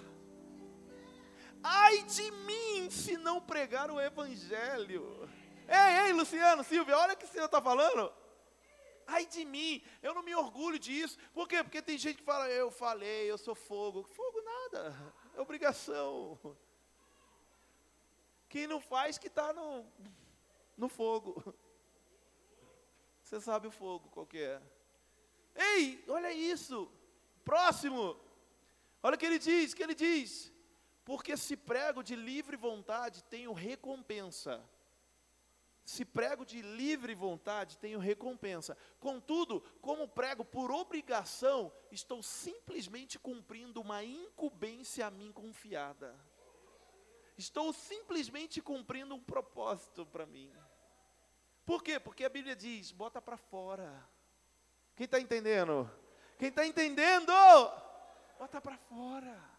Ai de mim se não pregar o Evangelho. Ei, ei, Luciano, Silvia, olha o que o Senhor está falando. Ai de mim, eu não me orgulho disso. Por quê? Porque tem gente que fala, eu falei, eu sou fogo. Fogo nada, é obrigação. Quem não faz que está no, no fogo. Você sabe o fogo qual que é. Ei, olha isso. Próximo. Olha o que ele diz, que ele diz. Porque se prego de livre vontade, tenho recompensa. Se prego de livre vontade, tenho recompensa. Contudo, como prego por obrigação, estou simplesmente cumprindo uma incumbência a mim confiada. Estou simplesmente cumprindo um propósito para mim. Por quê? Porque a Bíblia diz: bota para fora. Quem está entendendo? Quem está entendendo? Bota para fora.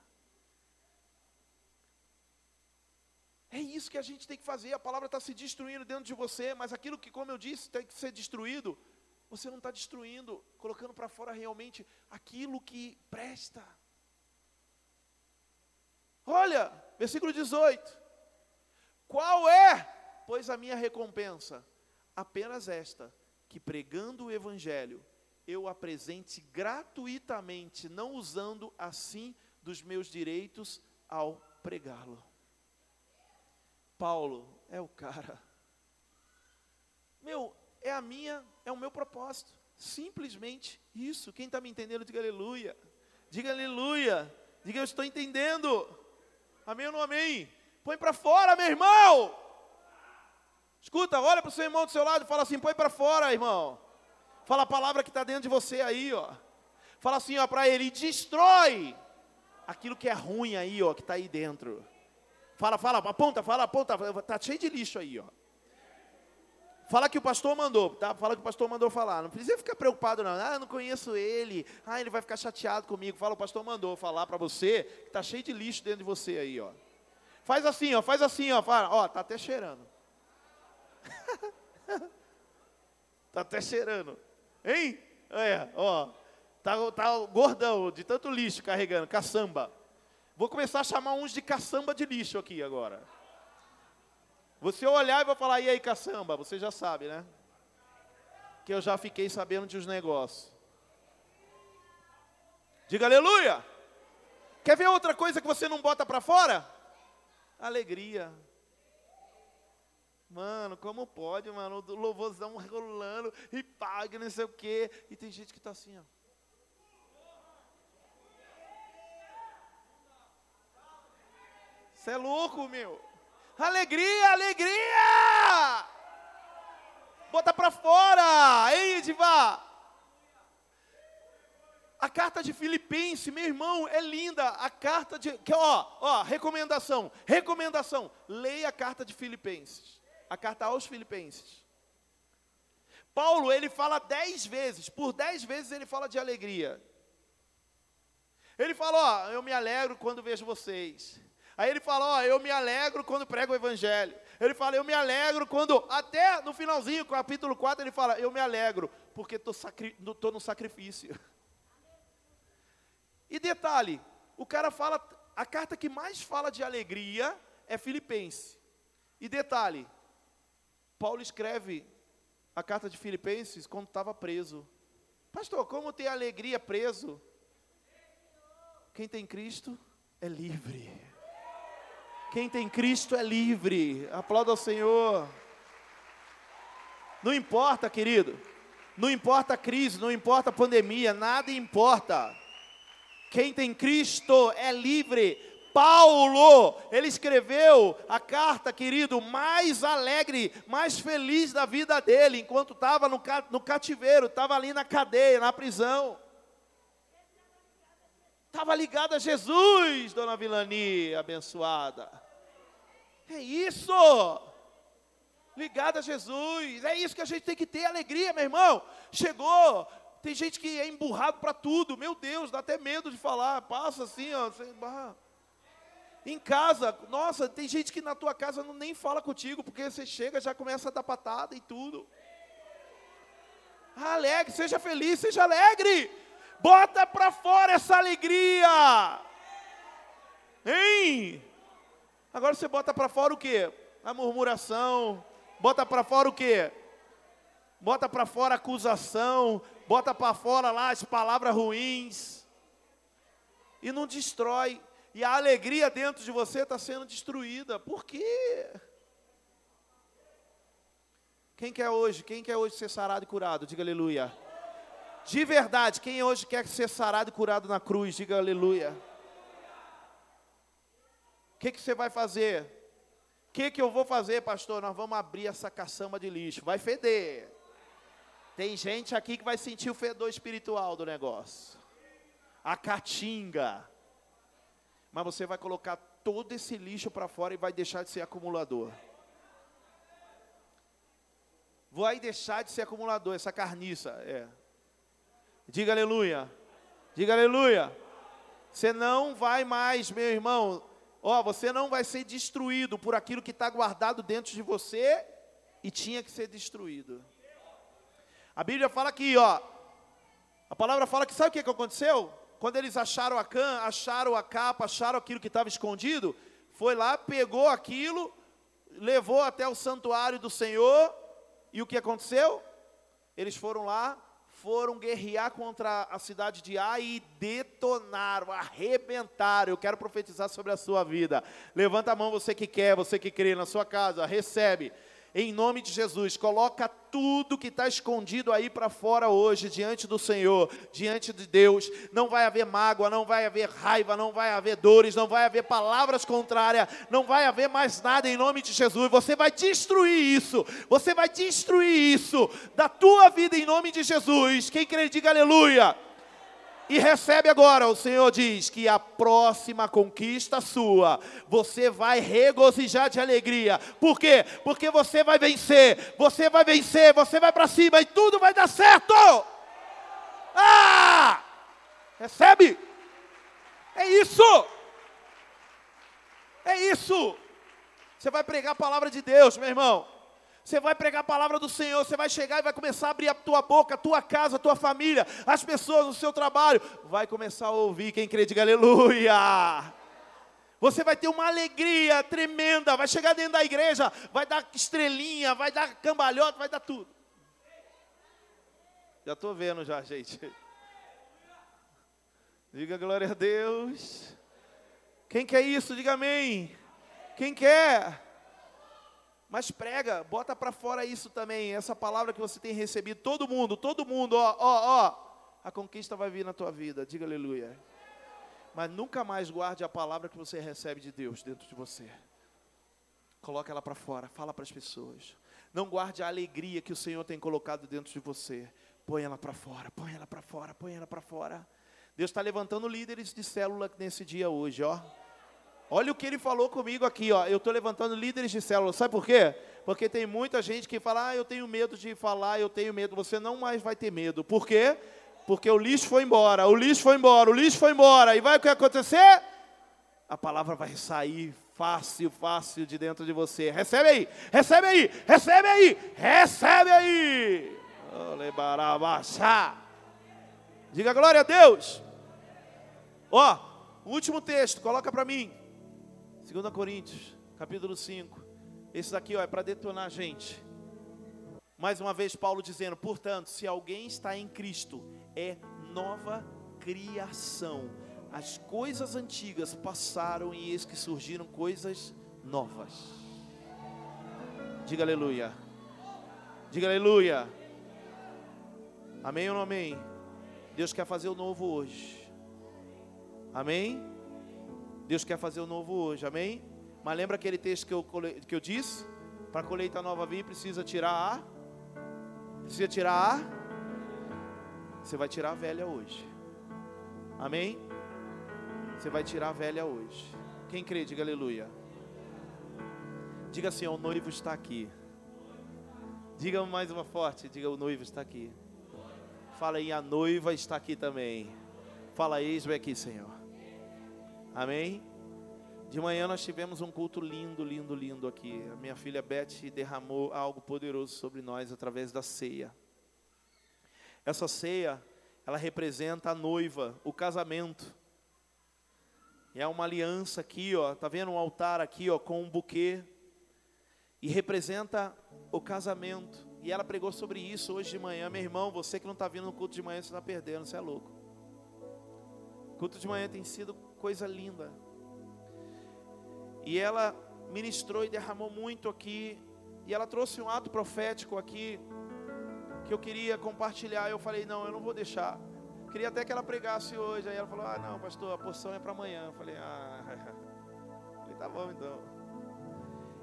É isso que a gente tem que fazer. A palavra está se destruindo dentro de você, mas aquilo que, como eu disse, tem que ser destruído, você não está destruindo, colocando para fora realmente aquilo que presta. Olha, versículo 18: Qual é, pois, a minha recompensa? Apenas esta, que pregando o Evangelho, eu apresente gratuitamente, não usando assim dos meus direitos ao pregá-lo. Paulo é o cara. Meu, é a minha, é o meu propósito. Simplesmente isso. Quem está me entendendo, diga aleluia. Diga aleluia. Diga eu estou entendendo. Amém ou não amém? Põe para fora, meu irmão. Escuta, olha para o seu irmão do seu lado e fala assim: põe para fora, irmão. Fala a palavra que está dentro de você aí, ó. Fala assim, ó, para ele: destrói aquilo que é ruim aí, ó, que está aí dentro. Fala, fala, aponta, fala, aponta. Tá cheio de lixo aí, ó. Fala que o pastor mandou, tá? Fala que o pastor mandou falar. Não precisa ficar preocupado, não. Ah, eu não conheço ele. Ah, ele vai ficar chateado comigo. Fala, o pastor mandou falar para você que tá cheio de lixo dentro de você aí, ó. Faz assim, ó. Faz assim, ó. Fala, ó, tá até cheirando. tá até cheirando. Hein? É, ó. Tá, tá gordão, de tanto lixo carregando, caçamba. Vou começar a chamar uns de caçamba de lixo aqui agora. Você olhar e vai falar, e aí, caçamba? Você já sabe, né? Que eu já fiquei sabendo de uns negócios. Diga aleluia. Quer ver outra coisa que você não bota para fora? Alegria. Mano, como pode, mano? O louvorzão rolando e paga, não sei o quê. E tem gente que está assim, ó. Você é louco, meu. Alegria, alegria! Bota para fora, ei, Edivar. A carta de Filipenses, meu irmão, é linda. A carta de. Que, ó, ó, recomendação, recomendação. Leia a carta de Filipenses. A carta aos Filipenses. Paulo, ele fala dez vezes, por dez vezes ele fala de alegria. Ele fala, ó, eu me alegro quando vejo vocês. Aí ele fala, ó, eu me alegro quando prego o evangelho. Ele fala, eu me alegro quando, até no finalzinho, capítulo 4, ele fala, eu me alegro, porque estou no sacrifício. E detalhe, o cara fala, a carta que mais fala de alegria é Filipenses. E detalhe, Paulo escreve a carta de Filipenses quando estava preso. Pastor, como ter alegria preso? Quem tem Cristo é livre. Quem tem Cristo é livre. Aplauda ao Senhor. Não importa, querido. Não importa a crise, não importa a pandemia, nada importa. Quem tem Cristo é livre. Paulo, ele escreveu a carta, querido, mais alegre, mais feliz da vida dele, enquanto estava no, no cativeiro, estava ali na cadeia, na prisão. Estava ligado a Jesus, dona Vilani, abençoada. É isso! Ligado a Jesus. É isso que a gente tem que ter alegria, meu irmão. Chegou. Tem gente que é emburrado para tudo. Meu Deus, dá até medo de falar. Passa assim, ó. Em casa, nossa, tem gente que na tua casa não nem fala contigo, porque você chega já começa a dar patada e tudo. Alegre, seja feliz, seja alegre. Bota para fora essa alegria. Hein? Agora você bota para fora o que? A murmuração. Bota para fora o que? Bota para fora a acusação. Bota para fora lá as palavras ruins. E não destrói. E a alegria dentro de você está sendo destruída. Por quê? Quem quer hoje? Quem quer hoje ser sarado e curado? Diga aleluia. De verdade, quem hoje quer ser sarado e curado na cruz? Diga aleluia que, que você vai fazer? O que, que eu vou fazer, pastor? Nós vamos abrir essa caçamba de lixo. Vai feder. Tem gente aqui que vai sentir o fedor espiritual do negócio. A caatinga. Mas você vai colocar todo esse lixo para fora e vai deixar de ser acumulador. Vai deixar de ser acumulador, essa carniça. É. Diga aleluia. Diga aleluia. Você não vai mais, meu irmão, Ó, você não vai ser destruído por aquilo que está guardado dentro de você e tinha que ser destruído. A Bíblia fala aqui, ó. A palavra fala que sabe o que, que aconteceu? Quando eles acharam a cã, acharam a capa, acharam aquilo que estava escondido, foi lá, pegou aquilo, levou até o santuário do Senhor, e o que aconteceu? Eles foram lá, foram guerrear contra a cidade de Ai e detonaram, arrebentaram. Eu quero profetizar sobre a sua vida. Levanta a mão você que quer, você que crê na sua casa, recebe em nome de Jesus. Coloca tudo que está escondido aí para fora hoje, diante do Senhor, diante de Deus. Não vai haver mágoa, não vai haver raiva, não vai haver dores, não vai haver palavras contrárias, não vai haver mais nada em nome de Jesus. Você vai destruir isso, você vai destruir isso da tua vida em nome de Jesus. Quem crê, diga aleluia. E recebe agora, o Senhor diz que a próxima conquista sua, você vai regozijar de alegria. Por quê? Porque você vai vencer, você vai vencer, você vai para cima e tudo vai dar certo. Ah! Recebe? É isso. É isso. Você vai pregar a palavra de Deus, meu irmão. Você vai pregar a palavra do Senhor, você vai chegar e vai começar a abrir a tua boca, a tua casa, a tua família, as pessoas no seu trabalho, vai começar a ouvir. Quem crê, diga aleluia. Você vai ter uma alegria tremenda, vai chegar dentro da igreja, vai dar estrelinha, vai dar cambalhota, vai dar tudo. Já estou vendo já, gente. Diga glória a Deus. Quem quer isso? Diga amém. Quem quer? Mas prega, bota para fora isso também, essa palavra que você tem recebido, todo mundo, todo mundo, ó, ó, ó, a conquista vai vir na tua vida, diga aleluia. Mas nunca mais guarde a palavra que você recebe de Deus dentro de você. Coloca ela para fora, fala para as pessoas. Não guarde a alegria que o Senhor tem colocado dentro de você. Põe ela para fora, põe ela para fora, põe ela para fora. Deus está levantando líderes de célula nesse dia hoje, ó. Olha o que ele falou comigo aqui, ó. Eu estou levantando líderes de célula. Sabe por quê? Porque tem muita gente que fala, ah, eu tenho medo de falar, eu tenho medo. Você não mais vai ter medo. Por quê? Porque o lixo foi embora, o lixo foi embora, o lixo foi embora. E vai o que acontecer? A palavra vai sair fácil, fácil de dentro de você. Recebe aí, recebe aí, recebe aí, recebe aí. Diga glória a Deus. Ó, último texto, coloca para mim. 2 Coríntios, capítulo 5. Esse daqui ó, é para detonar a gente. Mais uma vez, Paulo dizendo: portanto, se alguém está em Cristo, é nova criação. As coisas antigas passaram e eis que surgiram coisas novas. Diga aleluia. Diga aleluia. Amém ou não amém? Deus quer fazer o novo hoje. Amém? Deus quer fazer o novo hoje, amém? Mas lembra aquele texto que eu, que eu disse? Para colheita nova vir, precisa tirar a. Precisa tirar a. Você vai tirar a velha hoje. Amém? Você vai tirar a velha hoje. Quem crê, diga aleluia. Diga assim: o noivo está aqui. Diga mais uma forte: diga, o noivo está aqui. Fala aí, a noiva está aqui também. Fala, eis-me aqui, Senhor. Amém? De manhã nós tivemos um culto lindo, lindo, lindo aqui. A minha filha Beth derramou algo poderoso sobre nós através da ceia. Essa ceia, ela representa a noiva, o casamento. É uma aliança aqui, ó, tá vendo um altar aqui, ó, com um buquê e representa o casamento. E ela pregou sobre isso hoje de manhã, meu irmão. Você que não está vindo no culto de manhã, você está perdendo, você é louco. O culto de manhã tem sido coisa linda. E ela ministrou e derramou muito aqui. E ela trouxe um ato profético aqui que eu queria compartilhar. Eu falei, não, eu não vou deixar. Queria até que ela pregasse hoje. Aí ela falou, ah, não, pastor, a porção é para amanhã. Eu falei, ah, falei, tá bom então.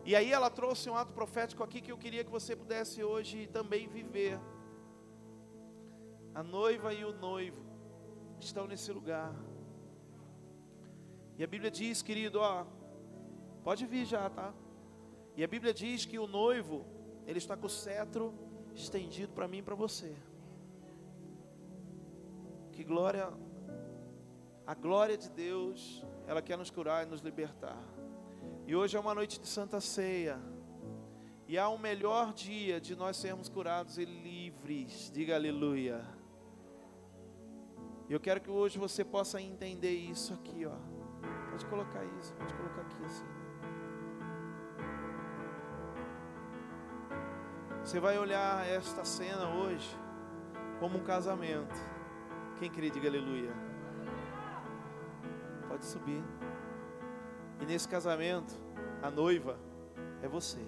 E aí ela trouxe um ato profético aqui que eu queria que você pudesse hoje também viver. A noiva e o noivo estão nesse lugar. E a Bíblia diz, querido, ó, pode vir já, tá? E a Bíblia diz que o noivo, ele está com o cetro estendido para mim e para você. Que glória, a glória de Deus, ela quer nos curar e nos libertar. E hoje é uma noite de Santa Ceia. E há um melhor dia de nós sermos curados e livres. Diga aleluia. Eu quero que hoje você possa entender isso aqui, ó. Pode colocar isso, pode colocar aqui assim. Você vai olhar esta cena hoje como um casamento. Quem crê, diga aleluia. Pode subir. E nesse casamento, a noiva é você.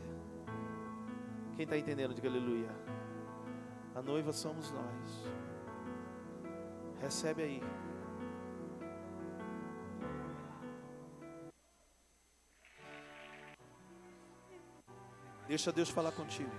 Quem está entendendo, diga aleluia. A noiva somos nós. Recebe aí. Deixa Deus falar contigo.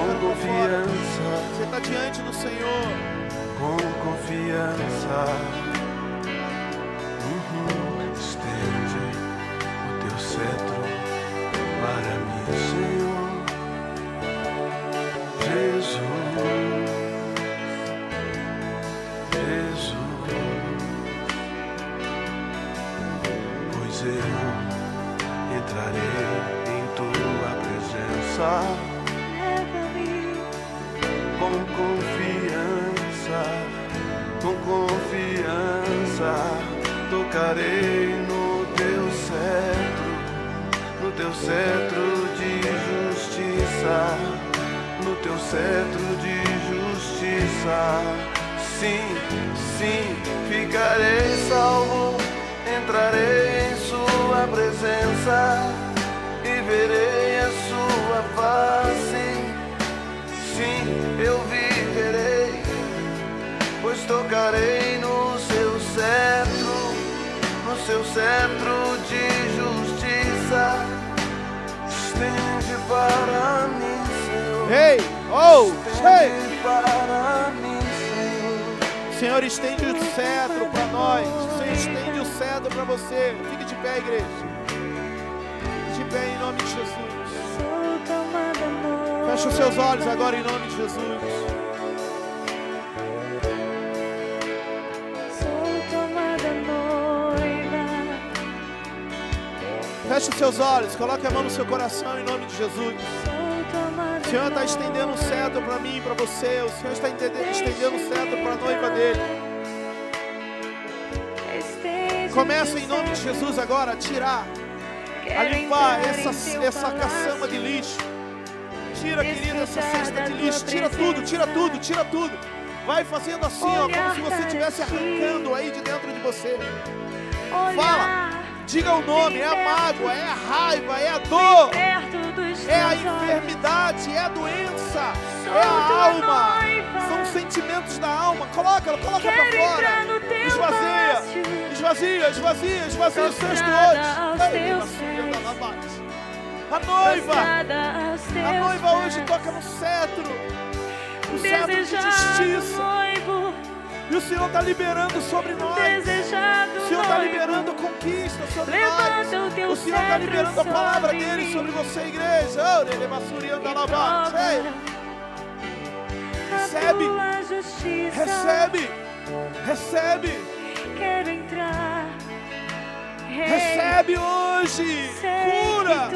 Com confiança. Você está diante do Senhor. com confiança. Uhum. Estende o teu cetro para mim, Senhor. Jesus, Jesus, pois eu entrarei em tua presença cetro de justiça, no teu cetro de justiça. Sim, sim, ficarei salvo, entrarei em sua presença e verei a sua face. Sim, eu viverei, pois tocarei no seu cetro, no seu cetro para mim, Senhor. Ei, oh, para mim, Senhor. Senhor, estende o cetro para nós. Senhor, estende o cetro para você. Fique de pé, igreja. Fique de pé em nome de Jesus. Feche os seus olhos agora em nome de Jesus. Feche os seus olhos, coloque a mão no seu coração em nome de Jesus. O Senhor está estendendo o cetro para mim e para você. O Senhor está estendendo o cetro para a noiva dele. Começa em nome de Jesus agora a tirar, a limpar essa, essa caçamba de lixo. Tira, querida, essa cesta de lixo. Tira tudo, tira tudo, tira tudo. Vai fazendo assim, ó, como se você estivesse arrancando aí de dentro de você. Fala. Diga o nome, é a mágoa, é a raiva, é a dor, é a enfermidade, é a doença, é a alma. São sentimentos da alma. Coloca, coloca pra fora. Esvazia, esvazia, esvazia, esvazia o pés. da Labate. A noiva, a noiva hoje toca no cetro, no cetro de justiça. E o Senhor está liberando sobre nós. desejado O Senhor está liberando conquista sobre Levanta nós. o teu O Senhor está liberando a palavra dele mim. sobre você, igreja. Bate. Ei, Recebe. Recebe, recebe, Quero entrar. Recebe hoje. Cura.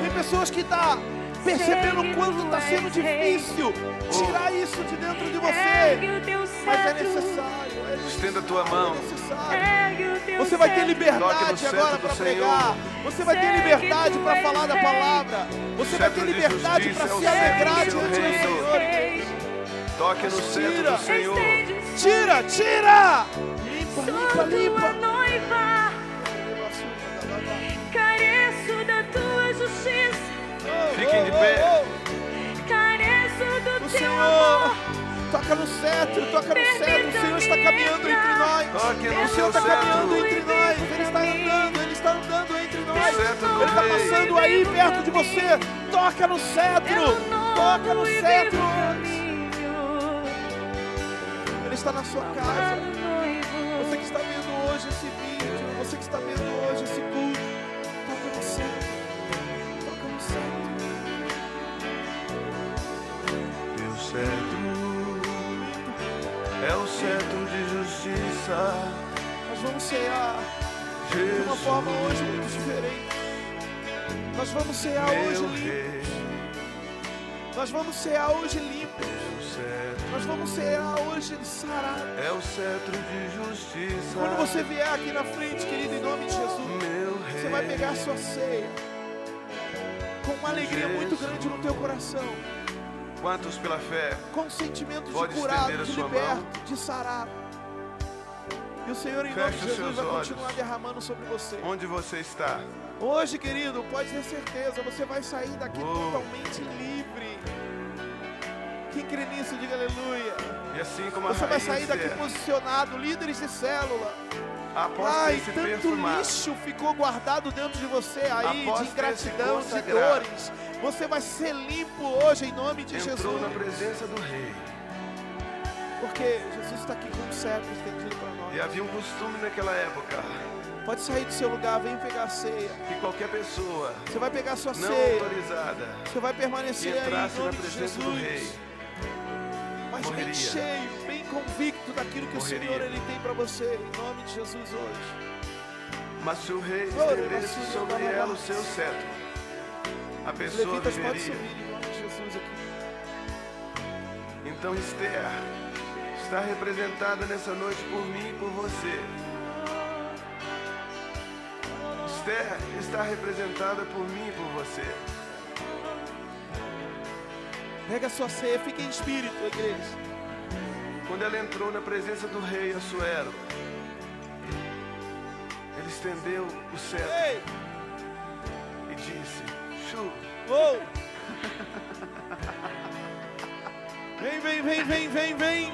Tem pessoas que estão percebendo o quanto está sendo difícil tirar isso de dentro de você. Mas é necessário. É Estenda a tua mão. necessário. Ergue o teu Você vai ter liberdade agora para pregar. Você vai ter liberdade para falar da palavra. Você vai ter liberdade para se é alegrar diante do. Senhor. Toque no centro Tira. do Senhor. Tira, tira! Limpa, limpa, limpa. noiva, careço da tua justiça, Fiquem de pé. O Senhor toca no cetro, toca no cetro. O Senhor está caminhando entre nós. O Senhor está caminhando entre nós. Ele está andando, Ele está andando entre nós. Ele está passando aí perto de você. Toca no cetro. Toca no cetro. Ele está na sua casa. Você que está vendo hoje esse vídeo, você que está vendo hoje esse culto, é o cetro de justiça. Nós vamos cear de uma forma hoje muito diferente. Nós vamos cear hoje limpos. rei, Nós vamos cear hoje limpos. cetro Nós vamos cear hoje sarados. é o cetro de justiça. Quando você vier aqui na frente, querido, em nome de Jesus, meu rei, você vai pegar sua ceia com uma alegria muito grande no teu coração, Quantos pela fé? com sentimento de curado, de liberto, de sarado. E o Senhor, em nome Feche de os Jesus, vai olhos. continuar derramando sobre você. Onde você está? Hoje, querido, pode ter certeza, você vai sair daqui Uou. totalmente livre. Quem crê nisso, diga aleluia. E assim como a Você vai sair daqui Esther, posicionado, líderes de célula. após Ai, tanto perfumado, lixo ficou guardado dentro de você aí, Após de ingratidão, de dores. Você vai ser limpo hoje em nome de entrou Jesus. na presença do rei. Porque Jesus está aqui com o estendido para E nós. havia um costume naquela época Pode sair do seu lugar, vem pegar a ceia. que qualquer pessoa Você vai pegar a sua não ceia. autorizada Você vai permanecer aí em nome de presença do rei Jesus. Mas bem morreria. cheio, bem convicto daquilo que Morreria. o Senhor ele tem para você, em nome de Jesus hoje. Mas se o rei estendesse Senhor, sobre ela o seu cetro, a Os pessoa levitas viveria. subir em nome de Jesus aqui. Então Esther está representada nessa noite por mim e por você. Esther está representada por mim e por você. Pega a sua ceia, fique em espírito, igreja. Quando ela entrou na presença do rei Assuero, ele estendeu o cetro e disse: Chu, Uou! Vem, vem, vem, vem, vem, vem!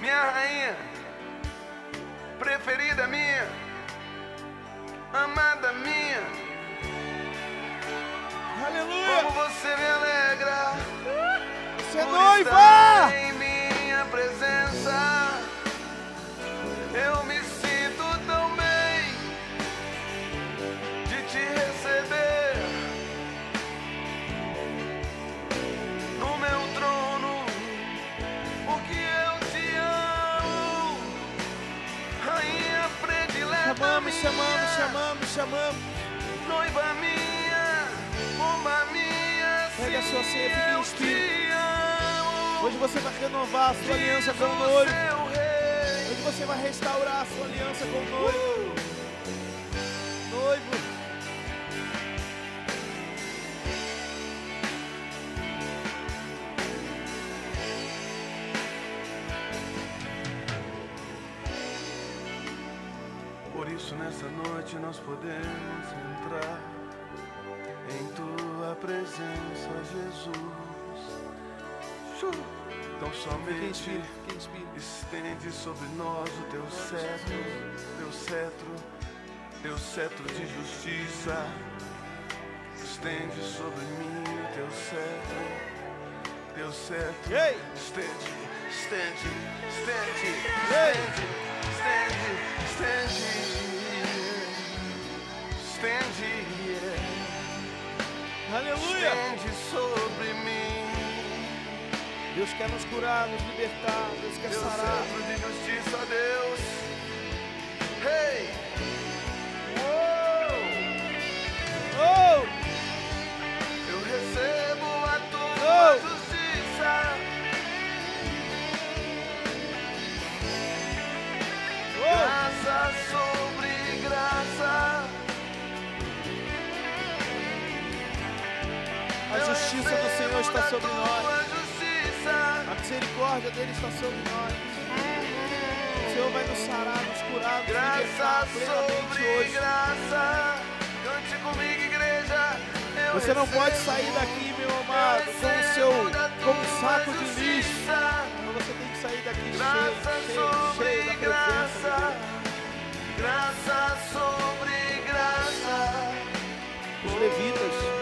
minha rainha, preferida minha, amada minha, como Aleluia! você me alegra. Você é noiva! Chamamos, chamamos, chamamos, chamamos. noiva minha, pomba minha, Pega sua ceia, fique em espírito. Hoje você vai renovar a sua aliança com o noivo. Hoje você vai restaurar a sua aliança com o. Noivo. Noite nós podemos entrar em tua presença, Jesus. Então somente estende sobre nós o teu cetro, teu cetro, teu cetro de justiça. Estende sobre mim o teu cetro, teu cetro. Estende, estende, estende, estende, estende, estende, estende, Aleluia! estende sobre mim. Deus quer nos curar, nos libertar. Deus quer Teu sarar. centro de justiça, Deus. Hey! Oh! justiça do Senhor está sobre nós. A misericórdia dele está sobre nós. O Senhor vai nos sarar, nos curar, nos libertar plenamente hoje. Cante comigo, igreja. Você não pode sair daqui, meu amado, com o seu como saco de lixo. Então você tem que sair daqui cheio, cheio, cheio da. Graça sobre graça. Os levitas.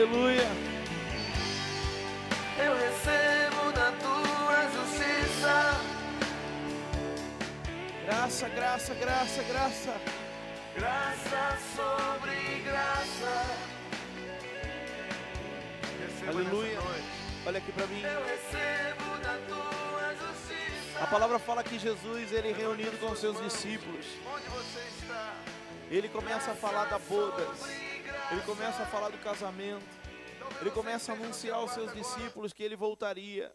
Aleluia. Eu recebo da tua justiça. Graça, graça, graça, graça. Graça sobre graça. Receba Aleluia. Olha aqui para mim. Eu recebo da tua justiça. A palavra fala que Jesus, ele reunido com seus discípulos, Onde você está? ele começa a falar da bodas, ele começa a falar do casamento, ele começa a anunciar aos seus discípulos que ele voltaria.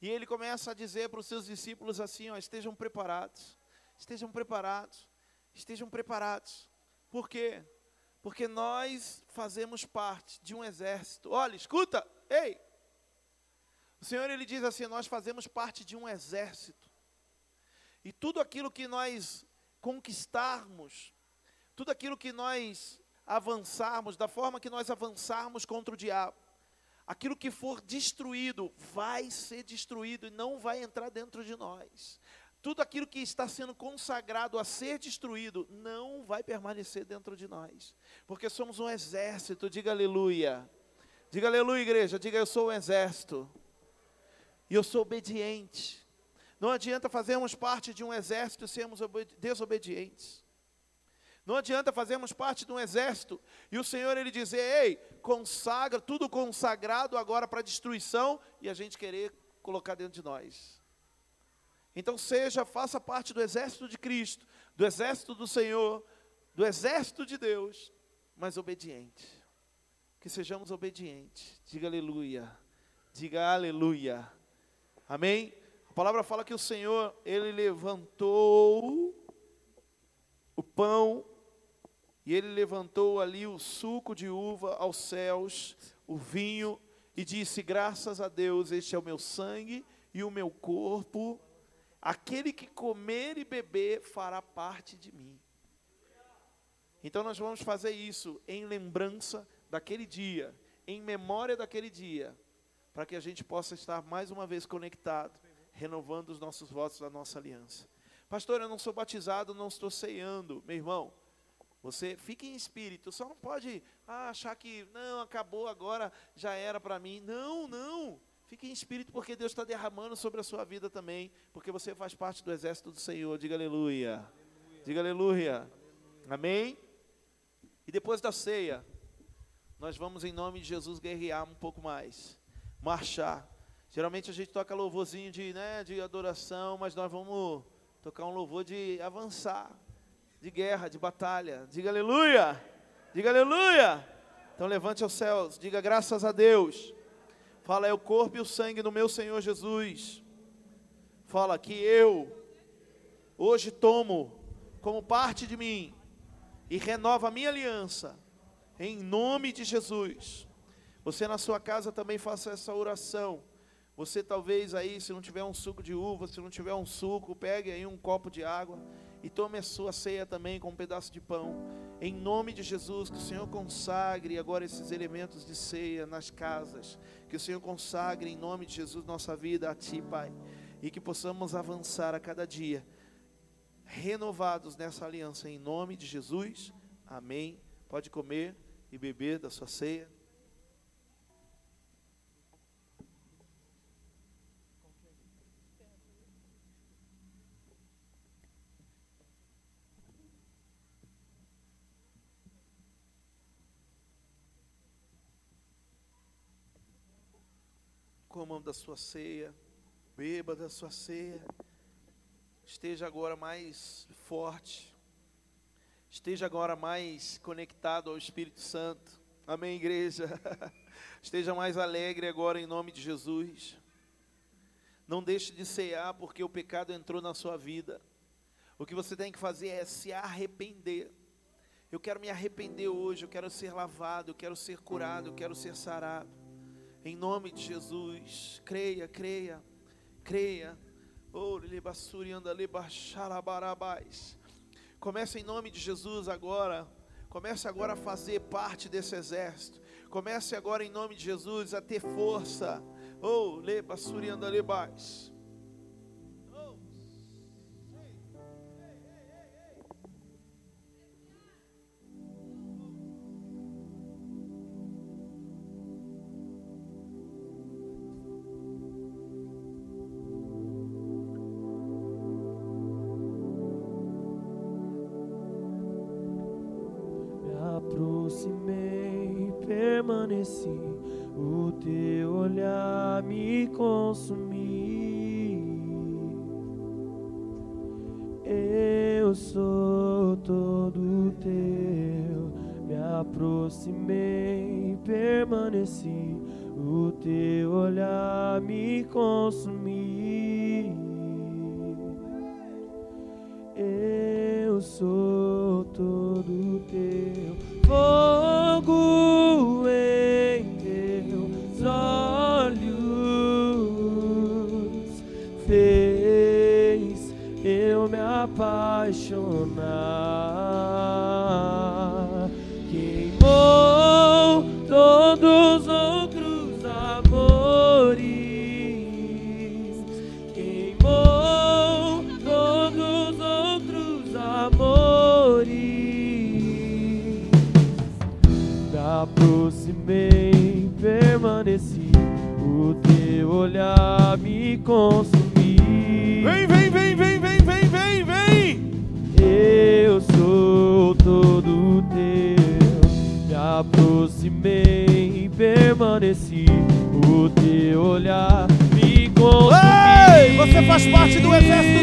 E ele começa a dizer para os seus discípulos assim, ó, estejam preparados. Estejam preparados. Estejam preparados. Por quê? Porque nós fazemos parte de um exército. Olha, escuta, ei. O Senhor ele diz assim: nós fazemos parte de um exército. E tudo aquilo que nós conquistarmos, tudo aquilo que nós avançarmos, da forma que nós avançarmos contra o diabo, aquilo que for destruído vai ser destruído e não vai entrar dentro de nós. Tudo aquilo que está sendo consagrado a ser destruído não vai permanecer dentro de nós, porque somos um exército. Diga aleluia. Diga aleluia, igreja. Diga eu sou um exército. E eu sou obediente. Não adianta fazermos parte de um exército e sermos obedi- desobedientes. Não adianta fazermos parte de um exército e o Senhor ele dizer, ei, consagra, tudo consagrado agora para destruição e a gente querer colocar dentro de nós. Então seja, faça parte do exército de Cristo, do exército do Senhor, do exército de Deus, mas obediente. Que sejamos obedientes. Diga aleluia. Diga aleluia. Amém? A palavra fala que o Senhor, ele levantou o pão e ele levantou ali o suco de uva aos céus, o vinho, e disse: Graças a Deus, este é o meu sangue e o meu corpo. Aquele que comer e beber fará parte de mim. Então nós vamos fazer isso em lembrança daquele dia, em memória daquele dia, para que a gente possa estar mais uma vez conectado, renovando os nossos votos da nossa aliança. Pastor, eu não sou batizado, não estou ceando, meu irmão. Você fica em espírito, só não pode ah, achar que não, acabou agora, já era para mim. Não, não. Fique em espírito porque Deus está derramando sobre a sua vida também, porque você faz parte do exército do Senhor. Diga aleluia. Diga aleluia. Amém? E depois da ceia, nós vamos em nome de Jesus guerrear um pouco mais, marchar. Geralmente a gente toca louvorzinho de, né, de adoração, mas nós vamos tocar um louvor de avançar, de guerra, de batalha. Diga aleluia. Diga aleluia. Então levante aos céus, diga graças a Deus. Fala, é o corpo e o sangue do meu Senhor Jesus. Fala que eu hoje tomo como parte de mim e renova a minha aliança em nome de Jesus. Você na sua casa também faça essa oração. Você talvez aí, se não tiver um suco de uva, se não tiver um suco, pegue aí um copo de água e tome a sua ceia também com um pedaço de pão. Em nome de Jesus, que o Senhor consagre agora esses elementos de ceia nas casas. Que o Senhor consagre em nome de Jesus nossa vida a Ti, Pai. E que possamos avançar a cada dia, renovados nessa aliança, em nome de Jesus. Amém. Pode comer e beber da sua ceia. Comam da sua ceia, beba da sua ceia. Esteja agora mais forte. Esteja agora mais conectado ao Espírito Santo. Amém, igreja. Esteja mais alegre agora em nome de Jesus. Não deixe de cear porque o pecado entrou na sua vida. O que você tem que fazer é se arrepender. Eu quero me arrepender hoje, eu quero ser lavado, eu quero ser curado, eu quero ser sarado. Em nome de Jesus, creia, creia, creia. Oh. Comece em nome de Jesus agora. Comece agora a fazer parte desse exército. Comece agora em nome de Jesus a ter força. Oh, lebassuri anda lebás. o teu olhar me consumir. Eu sou todo teu fogo em teus olhos fez eu me apaixonar. Você faz parte do exército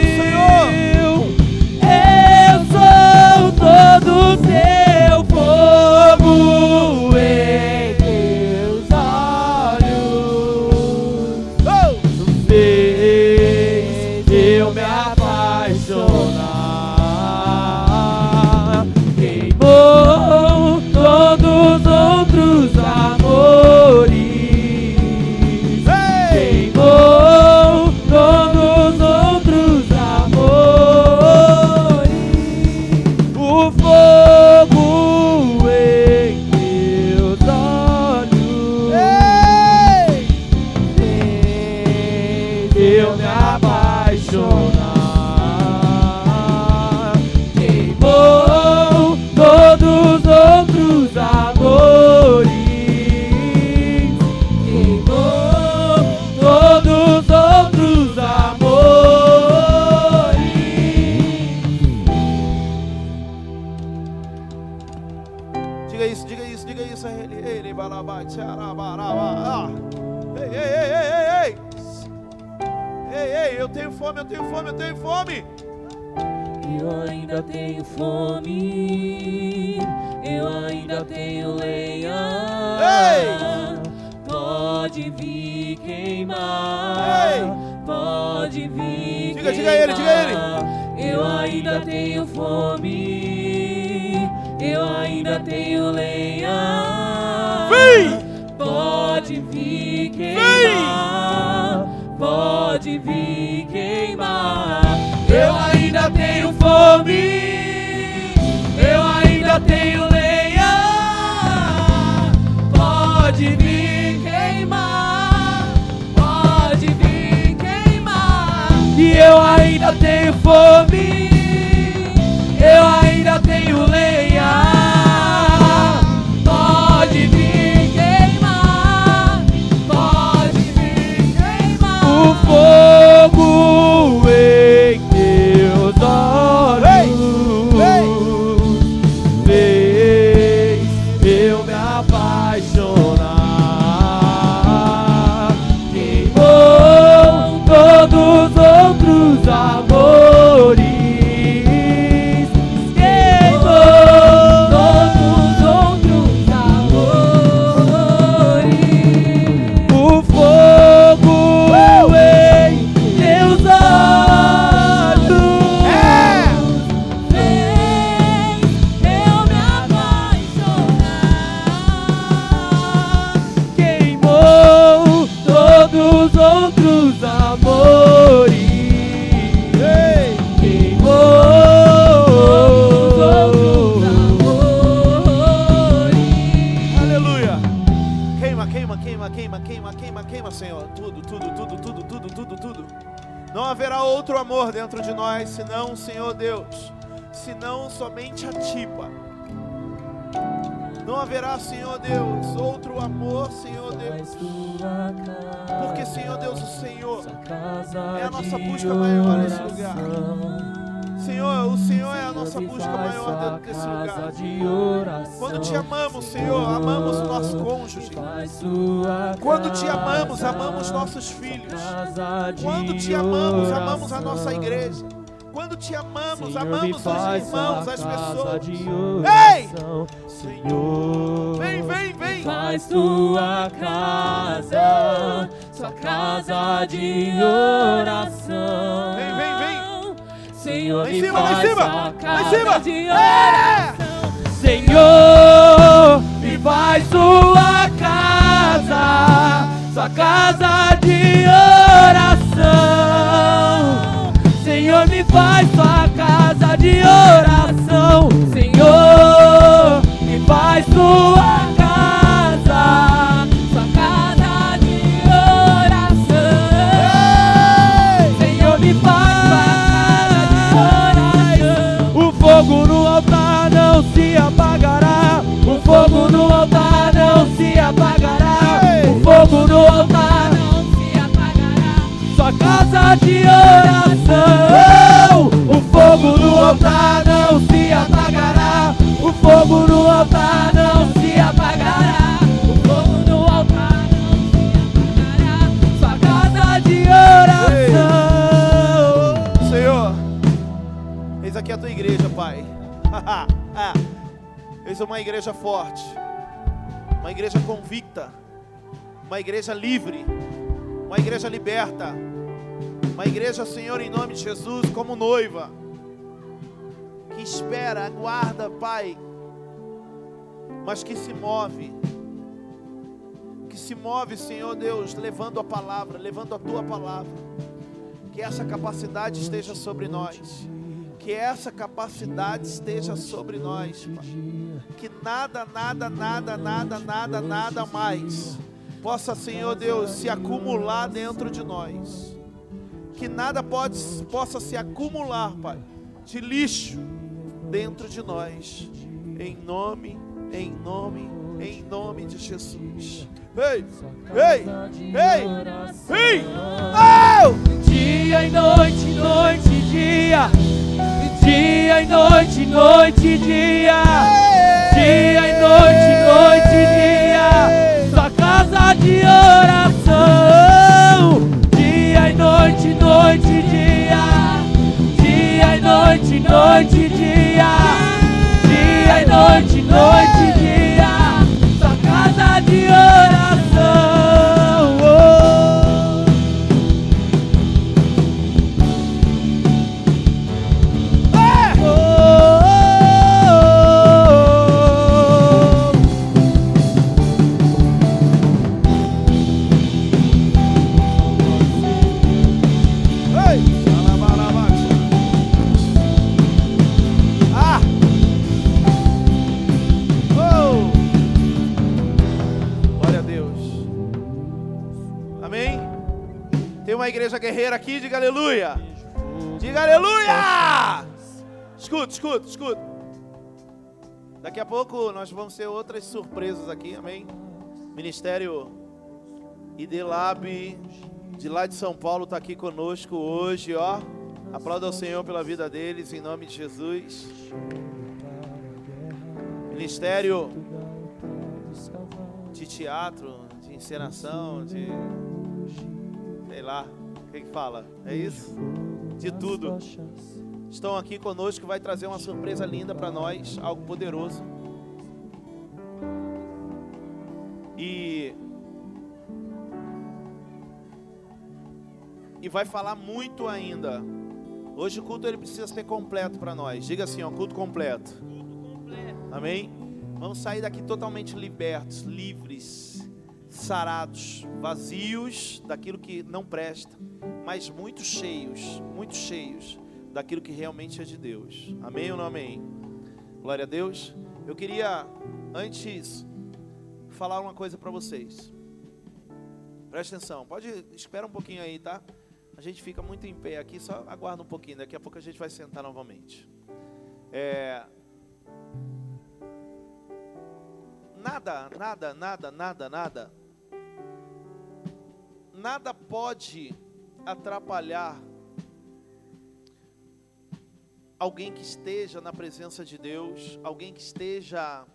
casa pessoas. Ei! oração. Senhor, Vem, vem, vem. Faz tua casa, sua casa de oração. Vem, vem, vem. Senhor, Lá em cima, lá em cima. Lá em cima. de É! Senhor, uma igreja forte, uma igreja convicta, uma igreja livre, uma igreja liberta, uma igreja, Senhor, em nome de Jesus, como noiva, que espera, aguarda, Pai, mas que se move, que se move, Senhor Deus, levando a palavra, levando a tua palavra que essa capacidade esteja sobre nós. Que essa capacidade esteja sobre nós, Pai. Que nada, nada, nada, nada, nada, nada mais possa, Senhor Deus, se acumular dentro de nós. Que nada pode, possa se acumular, Pai, de lixo dentro de nós. Em nome, em nome, em nome de Jesus. Ei, ei, ei, ei! Oh! Dia e noite, noite e dia. Dia e noite, noite e dia. Dia e noite, noite e dia. Sua casa de oração. Dia e noite, noite e dia. Dia e noite, noite e dia. Dia e noite, noite e dia. Aqui, diga aleluia. Diga aleluia! Escuta, escuta, escuta. Daqui a pouco nós vamos ter outras surpresas aqui, amém? Ministério Idelab de lá de São Paulo está aqui conosco hoje, ó. Aplauda ao Senhor pela vida deles, em nome de Jesus. Ministério de teatro, de encenação, de. sei lá, o que, que fala? É isso? De tudo. Estão aqui conosco, vai trazer uma surpresa linda para nós, algo poderoso. E e vai falar muito ainda. Hoje o culto ele precisa ser completo para nós. Diga assim, ó, culto completo. Amém? Vamos sair daqui totalmente libertos, livres, sarados, vazios daquilo que não presta, mas muito cheios, muito cheios daquilo que realmente é de Deus. Amém ou não amém? Glória a Deus. Eu queria antes falar uma coisa para vocês. Presta atenção, pode espera um pouquinho aí, tá? A gente fica muito em pé aqui, só aguarda um pouquinho, daqui a pouco a gente vai sentar novamente. É, nada, nada, nada, nada, nada, nada pode atrapalhar alguém que esteja na presença de Deus, alguém que esteja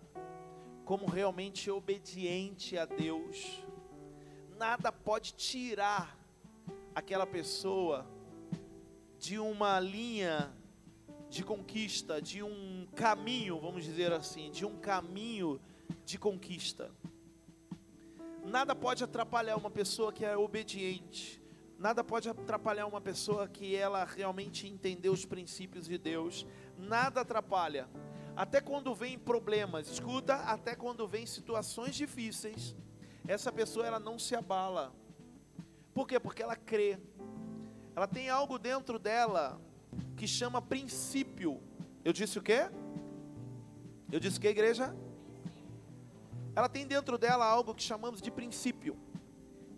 como realmente obediente a Deus. Nada pode tirar aquela pessoa de uma linha de conquista, de um caminho, vamos dizer assim, de um caminho de conquista. Nada pode atrapalhar uma pessoa que é obediente. Nada pode atrapalhar uma pessoa que ela realmente entendeu os princípios de Deus. Nada atrapalha. Até quando vem problemas, escuta, até quando vem situações difíceis, essa pessoa ela não se abala. Por quê? Porque ela crê. Ela tem algo dentro dela que chama princípio. Eu disse o quê? Eu disse que igreja? Ela tem dentro dela algo que chamamos de princípio.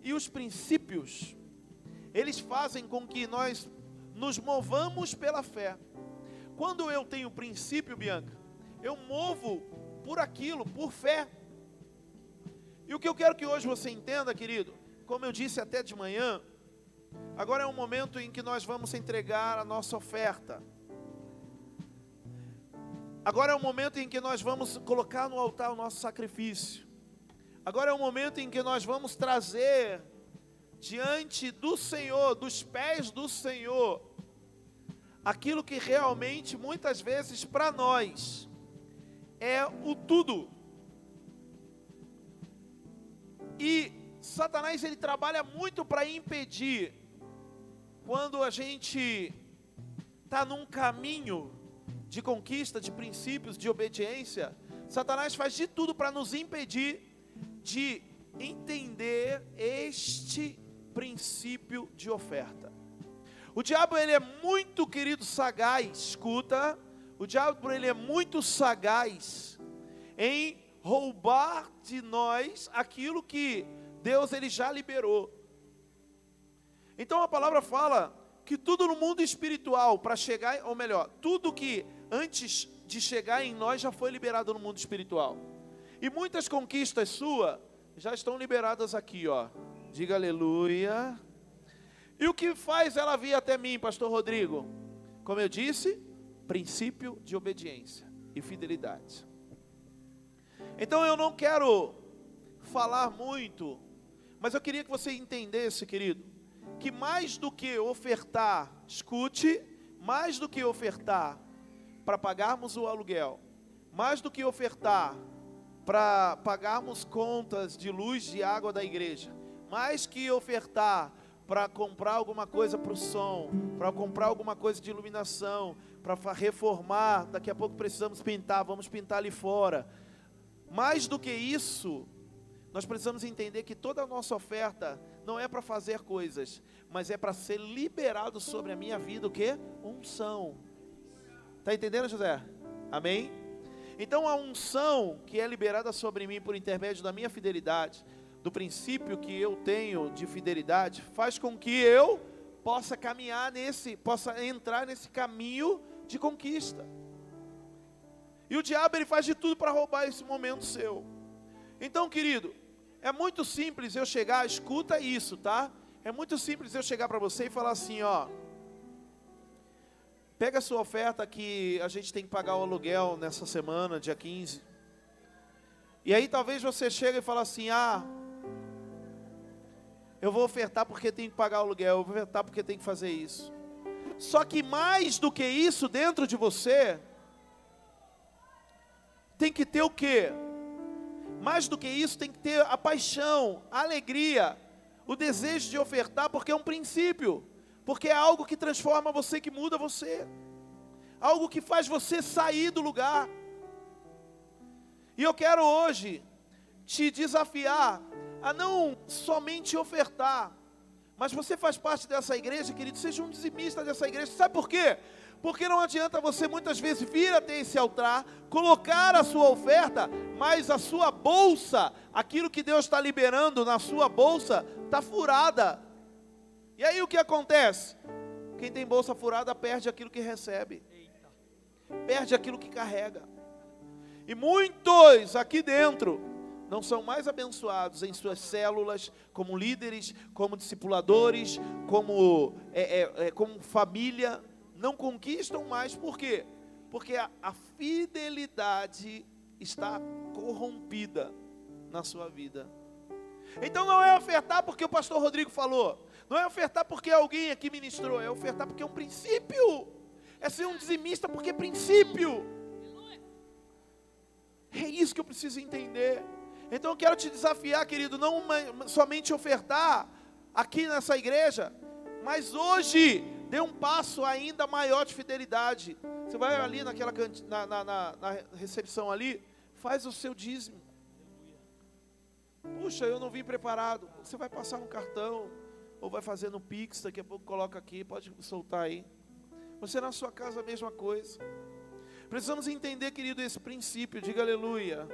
E os princípios, eles fazem com que nós nos movamos pela fé. Quando eu tenho princípio, Bianca, eu movo por aquilo, por fé. E o que eu quero que hoje você entenda, querido, como eu disse até de manhã, agora é um momento em que nós vamos entregar a nossa oferta. Agora é o momento em que nós vamos colocar no altar o nosso sacrifício. Agora é o momento em que nós vamos trazer diante do Senhor, dos pés do Senhor, aquilo que realmente muitas vezes para nós é o tudo. E Satanás ele trabalha muito para impedir quando a gente está num caminho de conquista, de princípios, de obediência, Satanás faz de tudo para nos impedir de entender este princípio de oferta. O diabo ele é muito querido sagaz, escuta, o diabo ele é muito sagaz em roubar de nós aquilo que Deus ele já liberou. Então a palavra fala que tudo no mundo espiritual para chegar, ou melhor, tudo que antes de chegar em nós já foi liberado no mundo espiritual. E muitas conquistas suas já estão liberadas aqui, ó. Diga aleluia. E o que faz ela vir até mim, pastor Rodrigo? Como eu disse, princípio de obediência e fidelidade. Então eu não quero falar muito, mas eu queria que você entendesse, querido, que mais do que ofertar, escute, mais do que ofertar para pagarmos o aluguel, mais do que ofertar para pagarmos contas de luz e água da igreja, mais que ofertar para comprar alguma coisa para o som, para comprar alguma coisa de iluminação, para reformar, daqui a pouco precisamos pintar, vamos pintar ali fora. Mais do que isso, nós precisamos entender que toda a nossa oferta não é para fazer coisas, mas é para ser liberado sobre a minha vida o que? Unção. Está entendendo, José? Amém? Então a unção que é liberada sobre mim por intermédio da minha fidelidade, do princípio que eu tenho de fidelidade, faz com que eu possa caminhar nesse, possa entrar nesse caminho de conquista. E o diabo ele faz de tudo para roubar esse momento seu. Então, querido, é muito simples eu chegar, escuta isso, tá? É muito simples eu chegar para você e falar assim, ó, Pega a sua oferta que a gente tem que pagar o aluguel nessa semana, dia 15. E aí talvez você chegue e fale assim: "Ah, eu vou ofertar porque tem que pagar o aluguel, eu vou ofertar porque tem que fazer isso". Só que mais do que isso dentro de você tem que ter o quê? Mais do que isso tem que ter a paixão, a alegria, o desejo de ofertar, porque é um princípio porque é algo que transforma você, que muda você, algo que faz você sair do lugar. E eu quero hoje te desafiar a não somente ofertar, mas você faz parte dessa igreja, querido, seja um dizimista dessa igreja. Sabe por quê? Porque não adianta você muitas vezes vir até esse altar, colocar a sua oferta, mas a sua bolsa, aquilo que Deus está liberando na sua bolsa, está furada. E aí o que acontece? Quem tem bolsa furada perde aquilo que recebe, perde aquilo que carrega. E muitos aqui dentro não são mais abençoados em suas células, como líderes, como discipuladores, como, é, é, é, como família. não conquistam mais, por quê? Porque a, a fidelidade está corrompida na sua vida. Então não é ofertar porque o pastor Rodrigo falou, não é ofertar porque alguém aqui ministrou, é ofertar porque é um princípio. É ser um dizimista porque é princípio. É isso que eu preciso entender. Então eu quero te desafiar, querido, não uma- somente ofertar aqui nessa igreja, mas hoje dê um passo ainda maior de fidelidade. Você vai ali naquela na, na, na- na recepção ali, faz o seu dízimo. Puxa, eu não vim preparado. Você vai passar no cartão, ou vai fazer no Pix, daqui a pouco coloca aqui, pode soltar aí. Você na sua casa a mesma coisa. Precisamos entender, querido, esse princípio. Diga aleluia.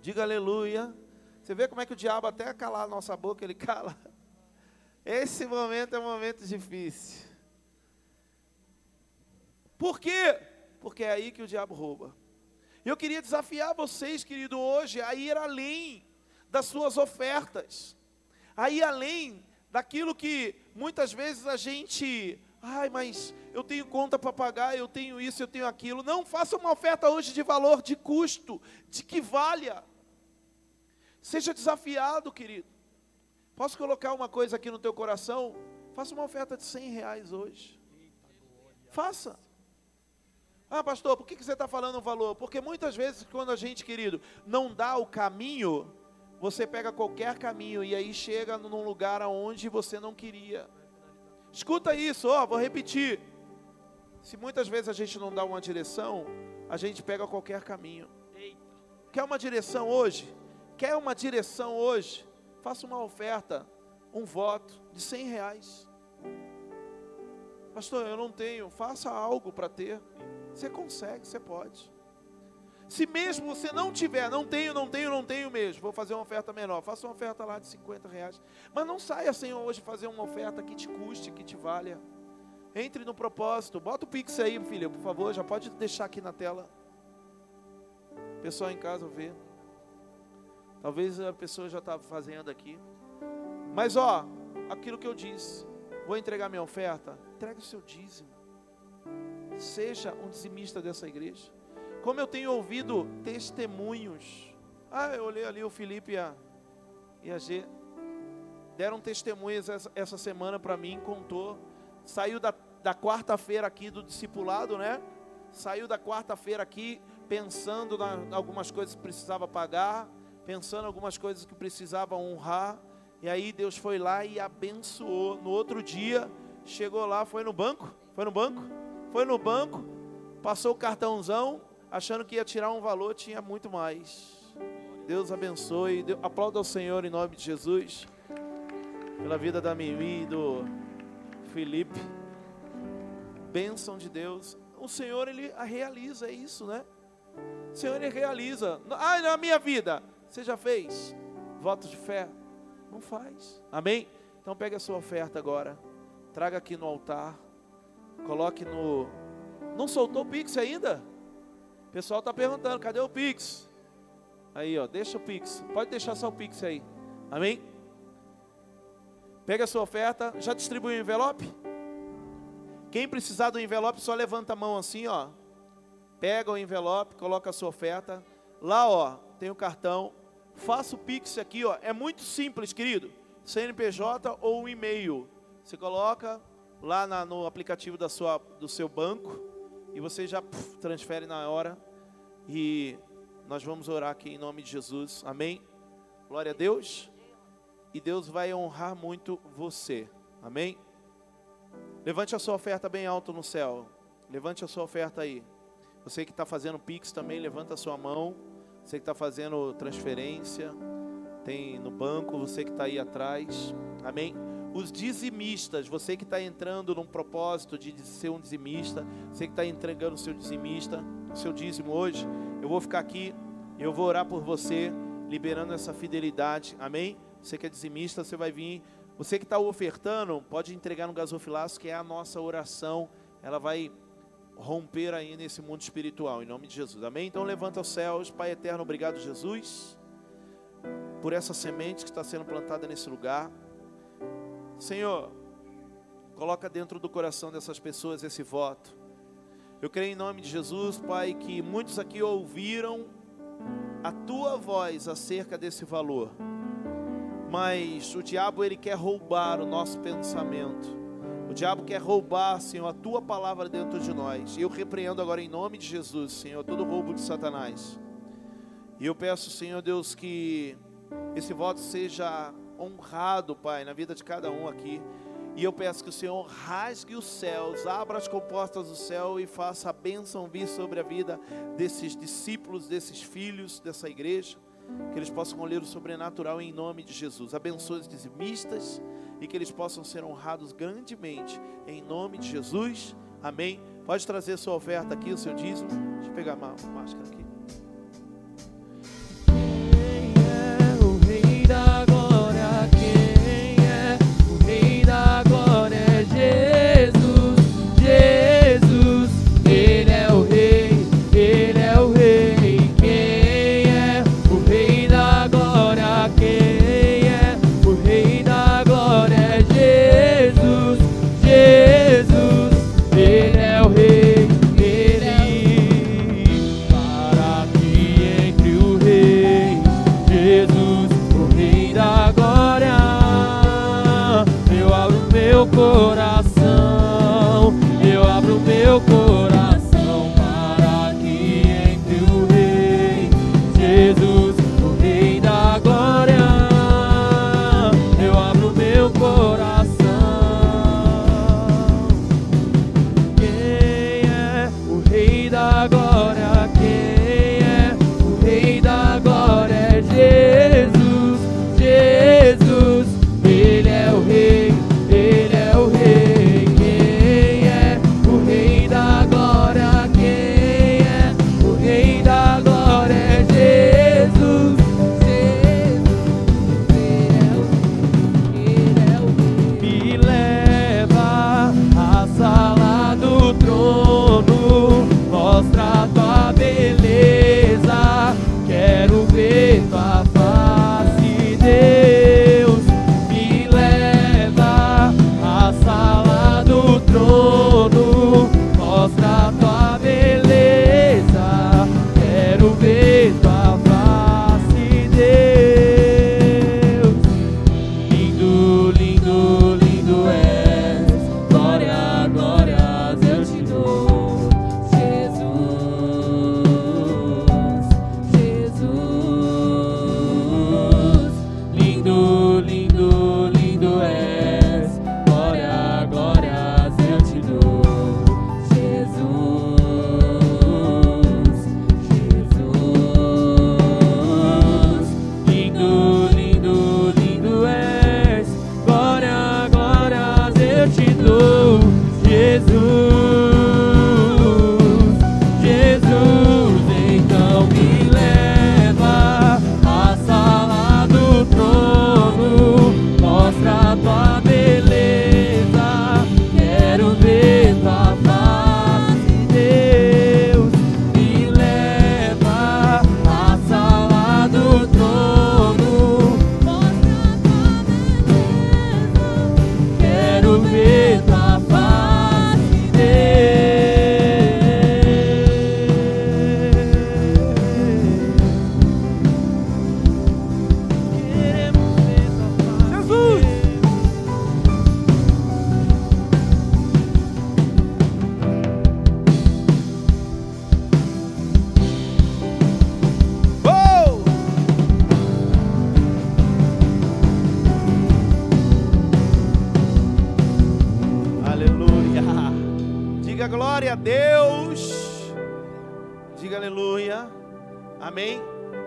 Diga aleluia. Você vê como é que o diabo até calar a nossa boca, ele cala. Esse momento é um momento difícil. Por quê? Porque é aí que o diabo rouba. Eu queria desafiar vocês, querido, hoje a ir além das suas ofertas. A ir além daquilo que muitas vezes a gente, ai, mas eu tenho conta para pagar, eu tenho isso, eu tenho aquilo. Não, faça uma oferta hoje de valor, de custo, de que valha. Seja desafiado, querido. Posso colocar uma coisa aqui no teu coração? Faça uma oferta de 100 reais hoje. Faça. Ah, pastor, por que você está falando o valor? Porque muitas vezes, quando a gente, querido, não dá o caminho, você pega qualquer caminho e aí chega num lugar aonde você não queria. Escuta isso, ó, vou repetir. Se muitas vezes a gente não dá uma direção, a gente pega qualquer caminho. Quer uma direção hoje? Quer uma direção hoje? Faça uma oferta, um voto de 100 reais. Pastor, eu não tenho. Faça algo para ter. Você consegue, você pode. Se mesmo você não tiver, não tenho, não tenho, não tenho mesmo, vou fazer uma oferta menor. Faça uma oferta lá de 50 reais. Mas não saia sem hoje fazer uma oferta que te custe, que te valha. Entre no propósito. Bota o Pix aí, filha, por favor. Já pode deixar aqui na tela. Pessoal em casa ver. Talvez a pessoa já está fazendo aqui. Mas ó, aquilo que eu disse. Vou entregar minha oferta. Entregue o seu dízimo. Seja um dizimista dessa igreja. Como eu tenho ouvido testemunhos. Ah, eu olhei ali o Felipe e a, e a G. Deram testemunhas essa, essa semana para mim, contou. Saiu da, da quarta-feira aqui do discipulado, né? Saiu da quarta-feira aqui pensando em algumas coisas que precisava pagar, pensando em algumas coisas que precisava honrar. E aí Deus foi lá e abençoou. No outro dia, chegou lá, foi no banco, foi no banco, foi no banco, passou o cartãozão, achando que ia tirar um valor, tinha muito mais. Deus abençoe. Deu- Aplauda ao Senhor em nome de Jesus. Pela vida da Mimi e do Felipe. Bênção de Deus. O Senhor, Ele realiza isso, né? O Senhor, Ele realiza. Ah, na minha vida. Você já fez? Voto de fé? Não faz. Amém? Então pegue a sua oferta agora. Traga aqui no altar. Coloque no. Não soltou o Pix ainda? Pessoal está perguntando, cadê o Pix? Aí, ó, deixa o Pix. Pode deixar só o Pix aí. Amém? Pega a sua oferta. Já distribuiu o envelope? Quem precisar do envelope, só levanta a mão assim, ó. Pega o envelope, coloca a sua oferta. Lá, ó, tem o cartão. Faça o Pix aqui, ó. É muito simples, querido. CNPJ ou um e-mail. Você coloca lá na- no aplicativo da sua, do seu banco e você já puf, transfere na hora. E nós vamos orar aqui em nome de Jesus. Amém? Glória a Deus. E Deus vai honrar muito você. Amém? Levante a sua oferta bem alto no céu. Levante a sua oferta aí. Você que está fazendo Pix também, levanta a sua mão. Você que está fazendo transferência, tem no banco, você que está aí atrás. Amém? Os dizimistas, você que está entrando num propósito de ser um dizimista, você que está entregando o seu dizimista, o seu dízimo hoje, eu vou ficar aqui, eu vou orar por você, liberando essa fidelidade. Amém? Você que é dizimista, você vai vir. Você que está ofertando, pode entregar no gasofilaço, que é a nossa oração. Ela vai romper aí nesse mundo espiritual, em nome de Jesus. Amém? Então levanta os céus, Pai eterno, obrigado, Jesus, por essa semente que está sendo plantada nesse lugar. Senhor, Coloca dentro do coração dessas pessoas esse voto. Eu creio em nome de Jesus, Pai, que muitos aqui ouviram a tua voz acerca desse valor. Mas o diabo ele quer roubar o nosso pensamento. O diabo quer roubar, Senhor, a tua palavra dentro de nós. E eu repreendo agora em nome de Jesus, Senhor, todo roubo de Satanás. E eu peço, Senhor Deus, que esse voto seja honrado, Pai, na vida de cada um aqui. E eu peço que o Senhor rasgue os céus, abra as comportas do céu e faça a bênção vir sobre a vida desses discípulos, desses filhos dessa igreja. Que eles possam colher o sobrenatural em nome de Jesus. Abençoe os dizimistas e que eles possam ser honrados grandemente em nome de Jesus. Amém. Pode trazer sua oferta aqui, o seu dízimo. Deixa eu pegar a má- máscara aqui. Coração,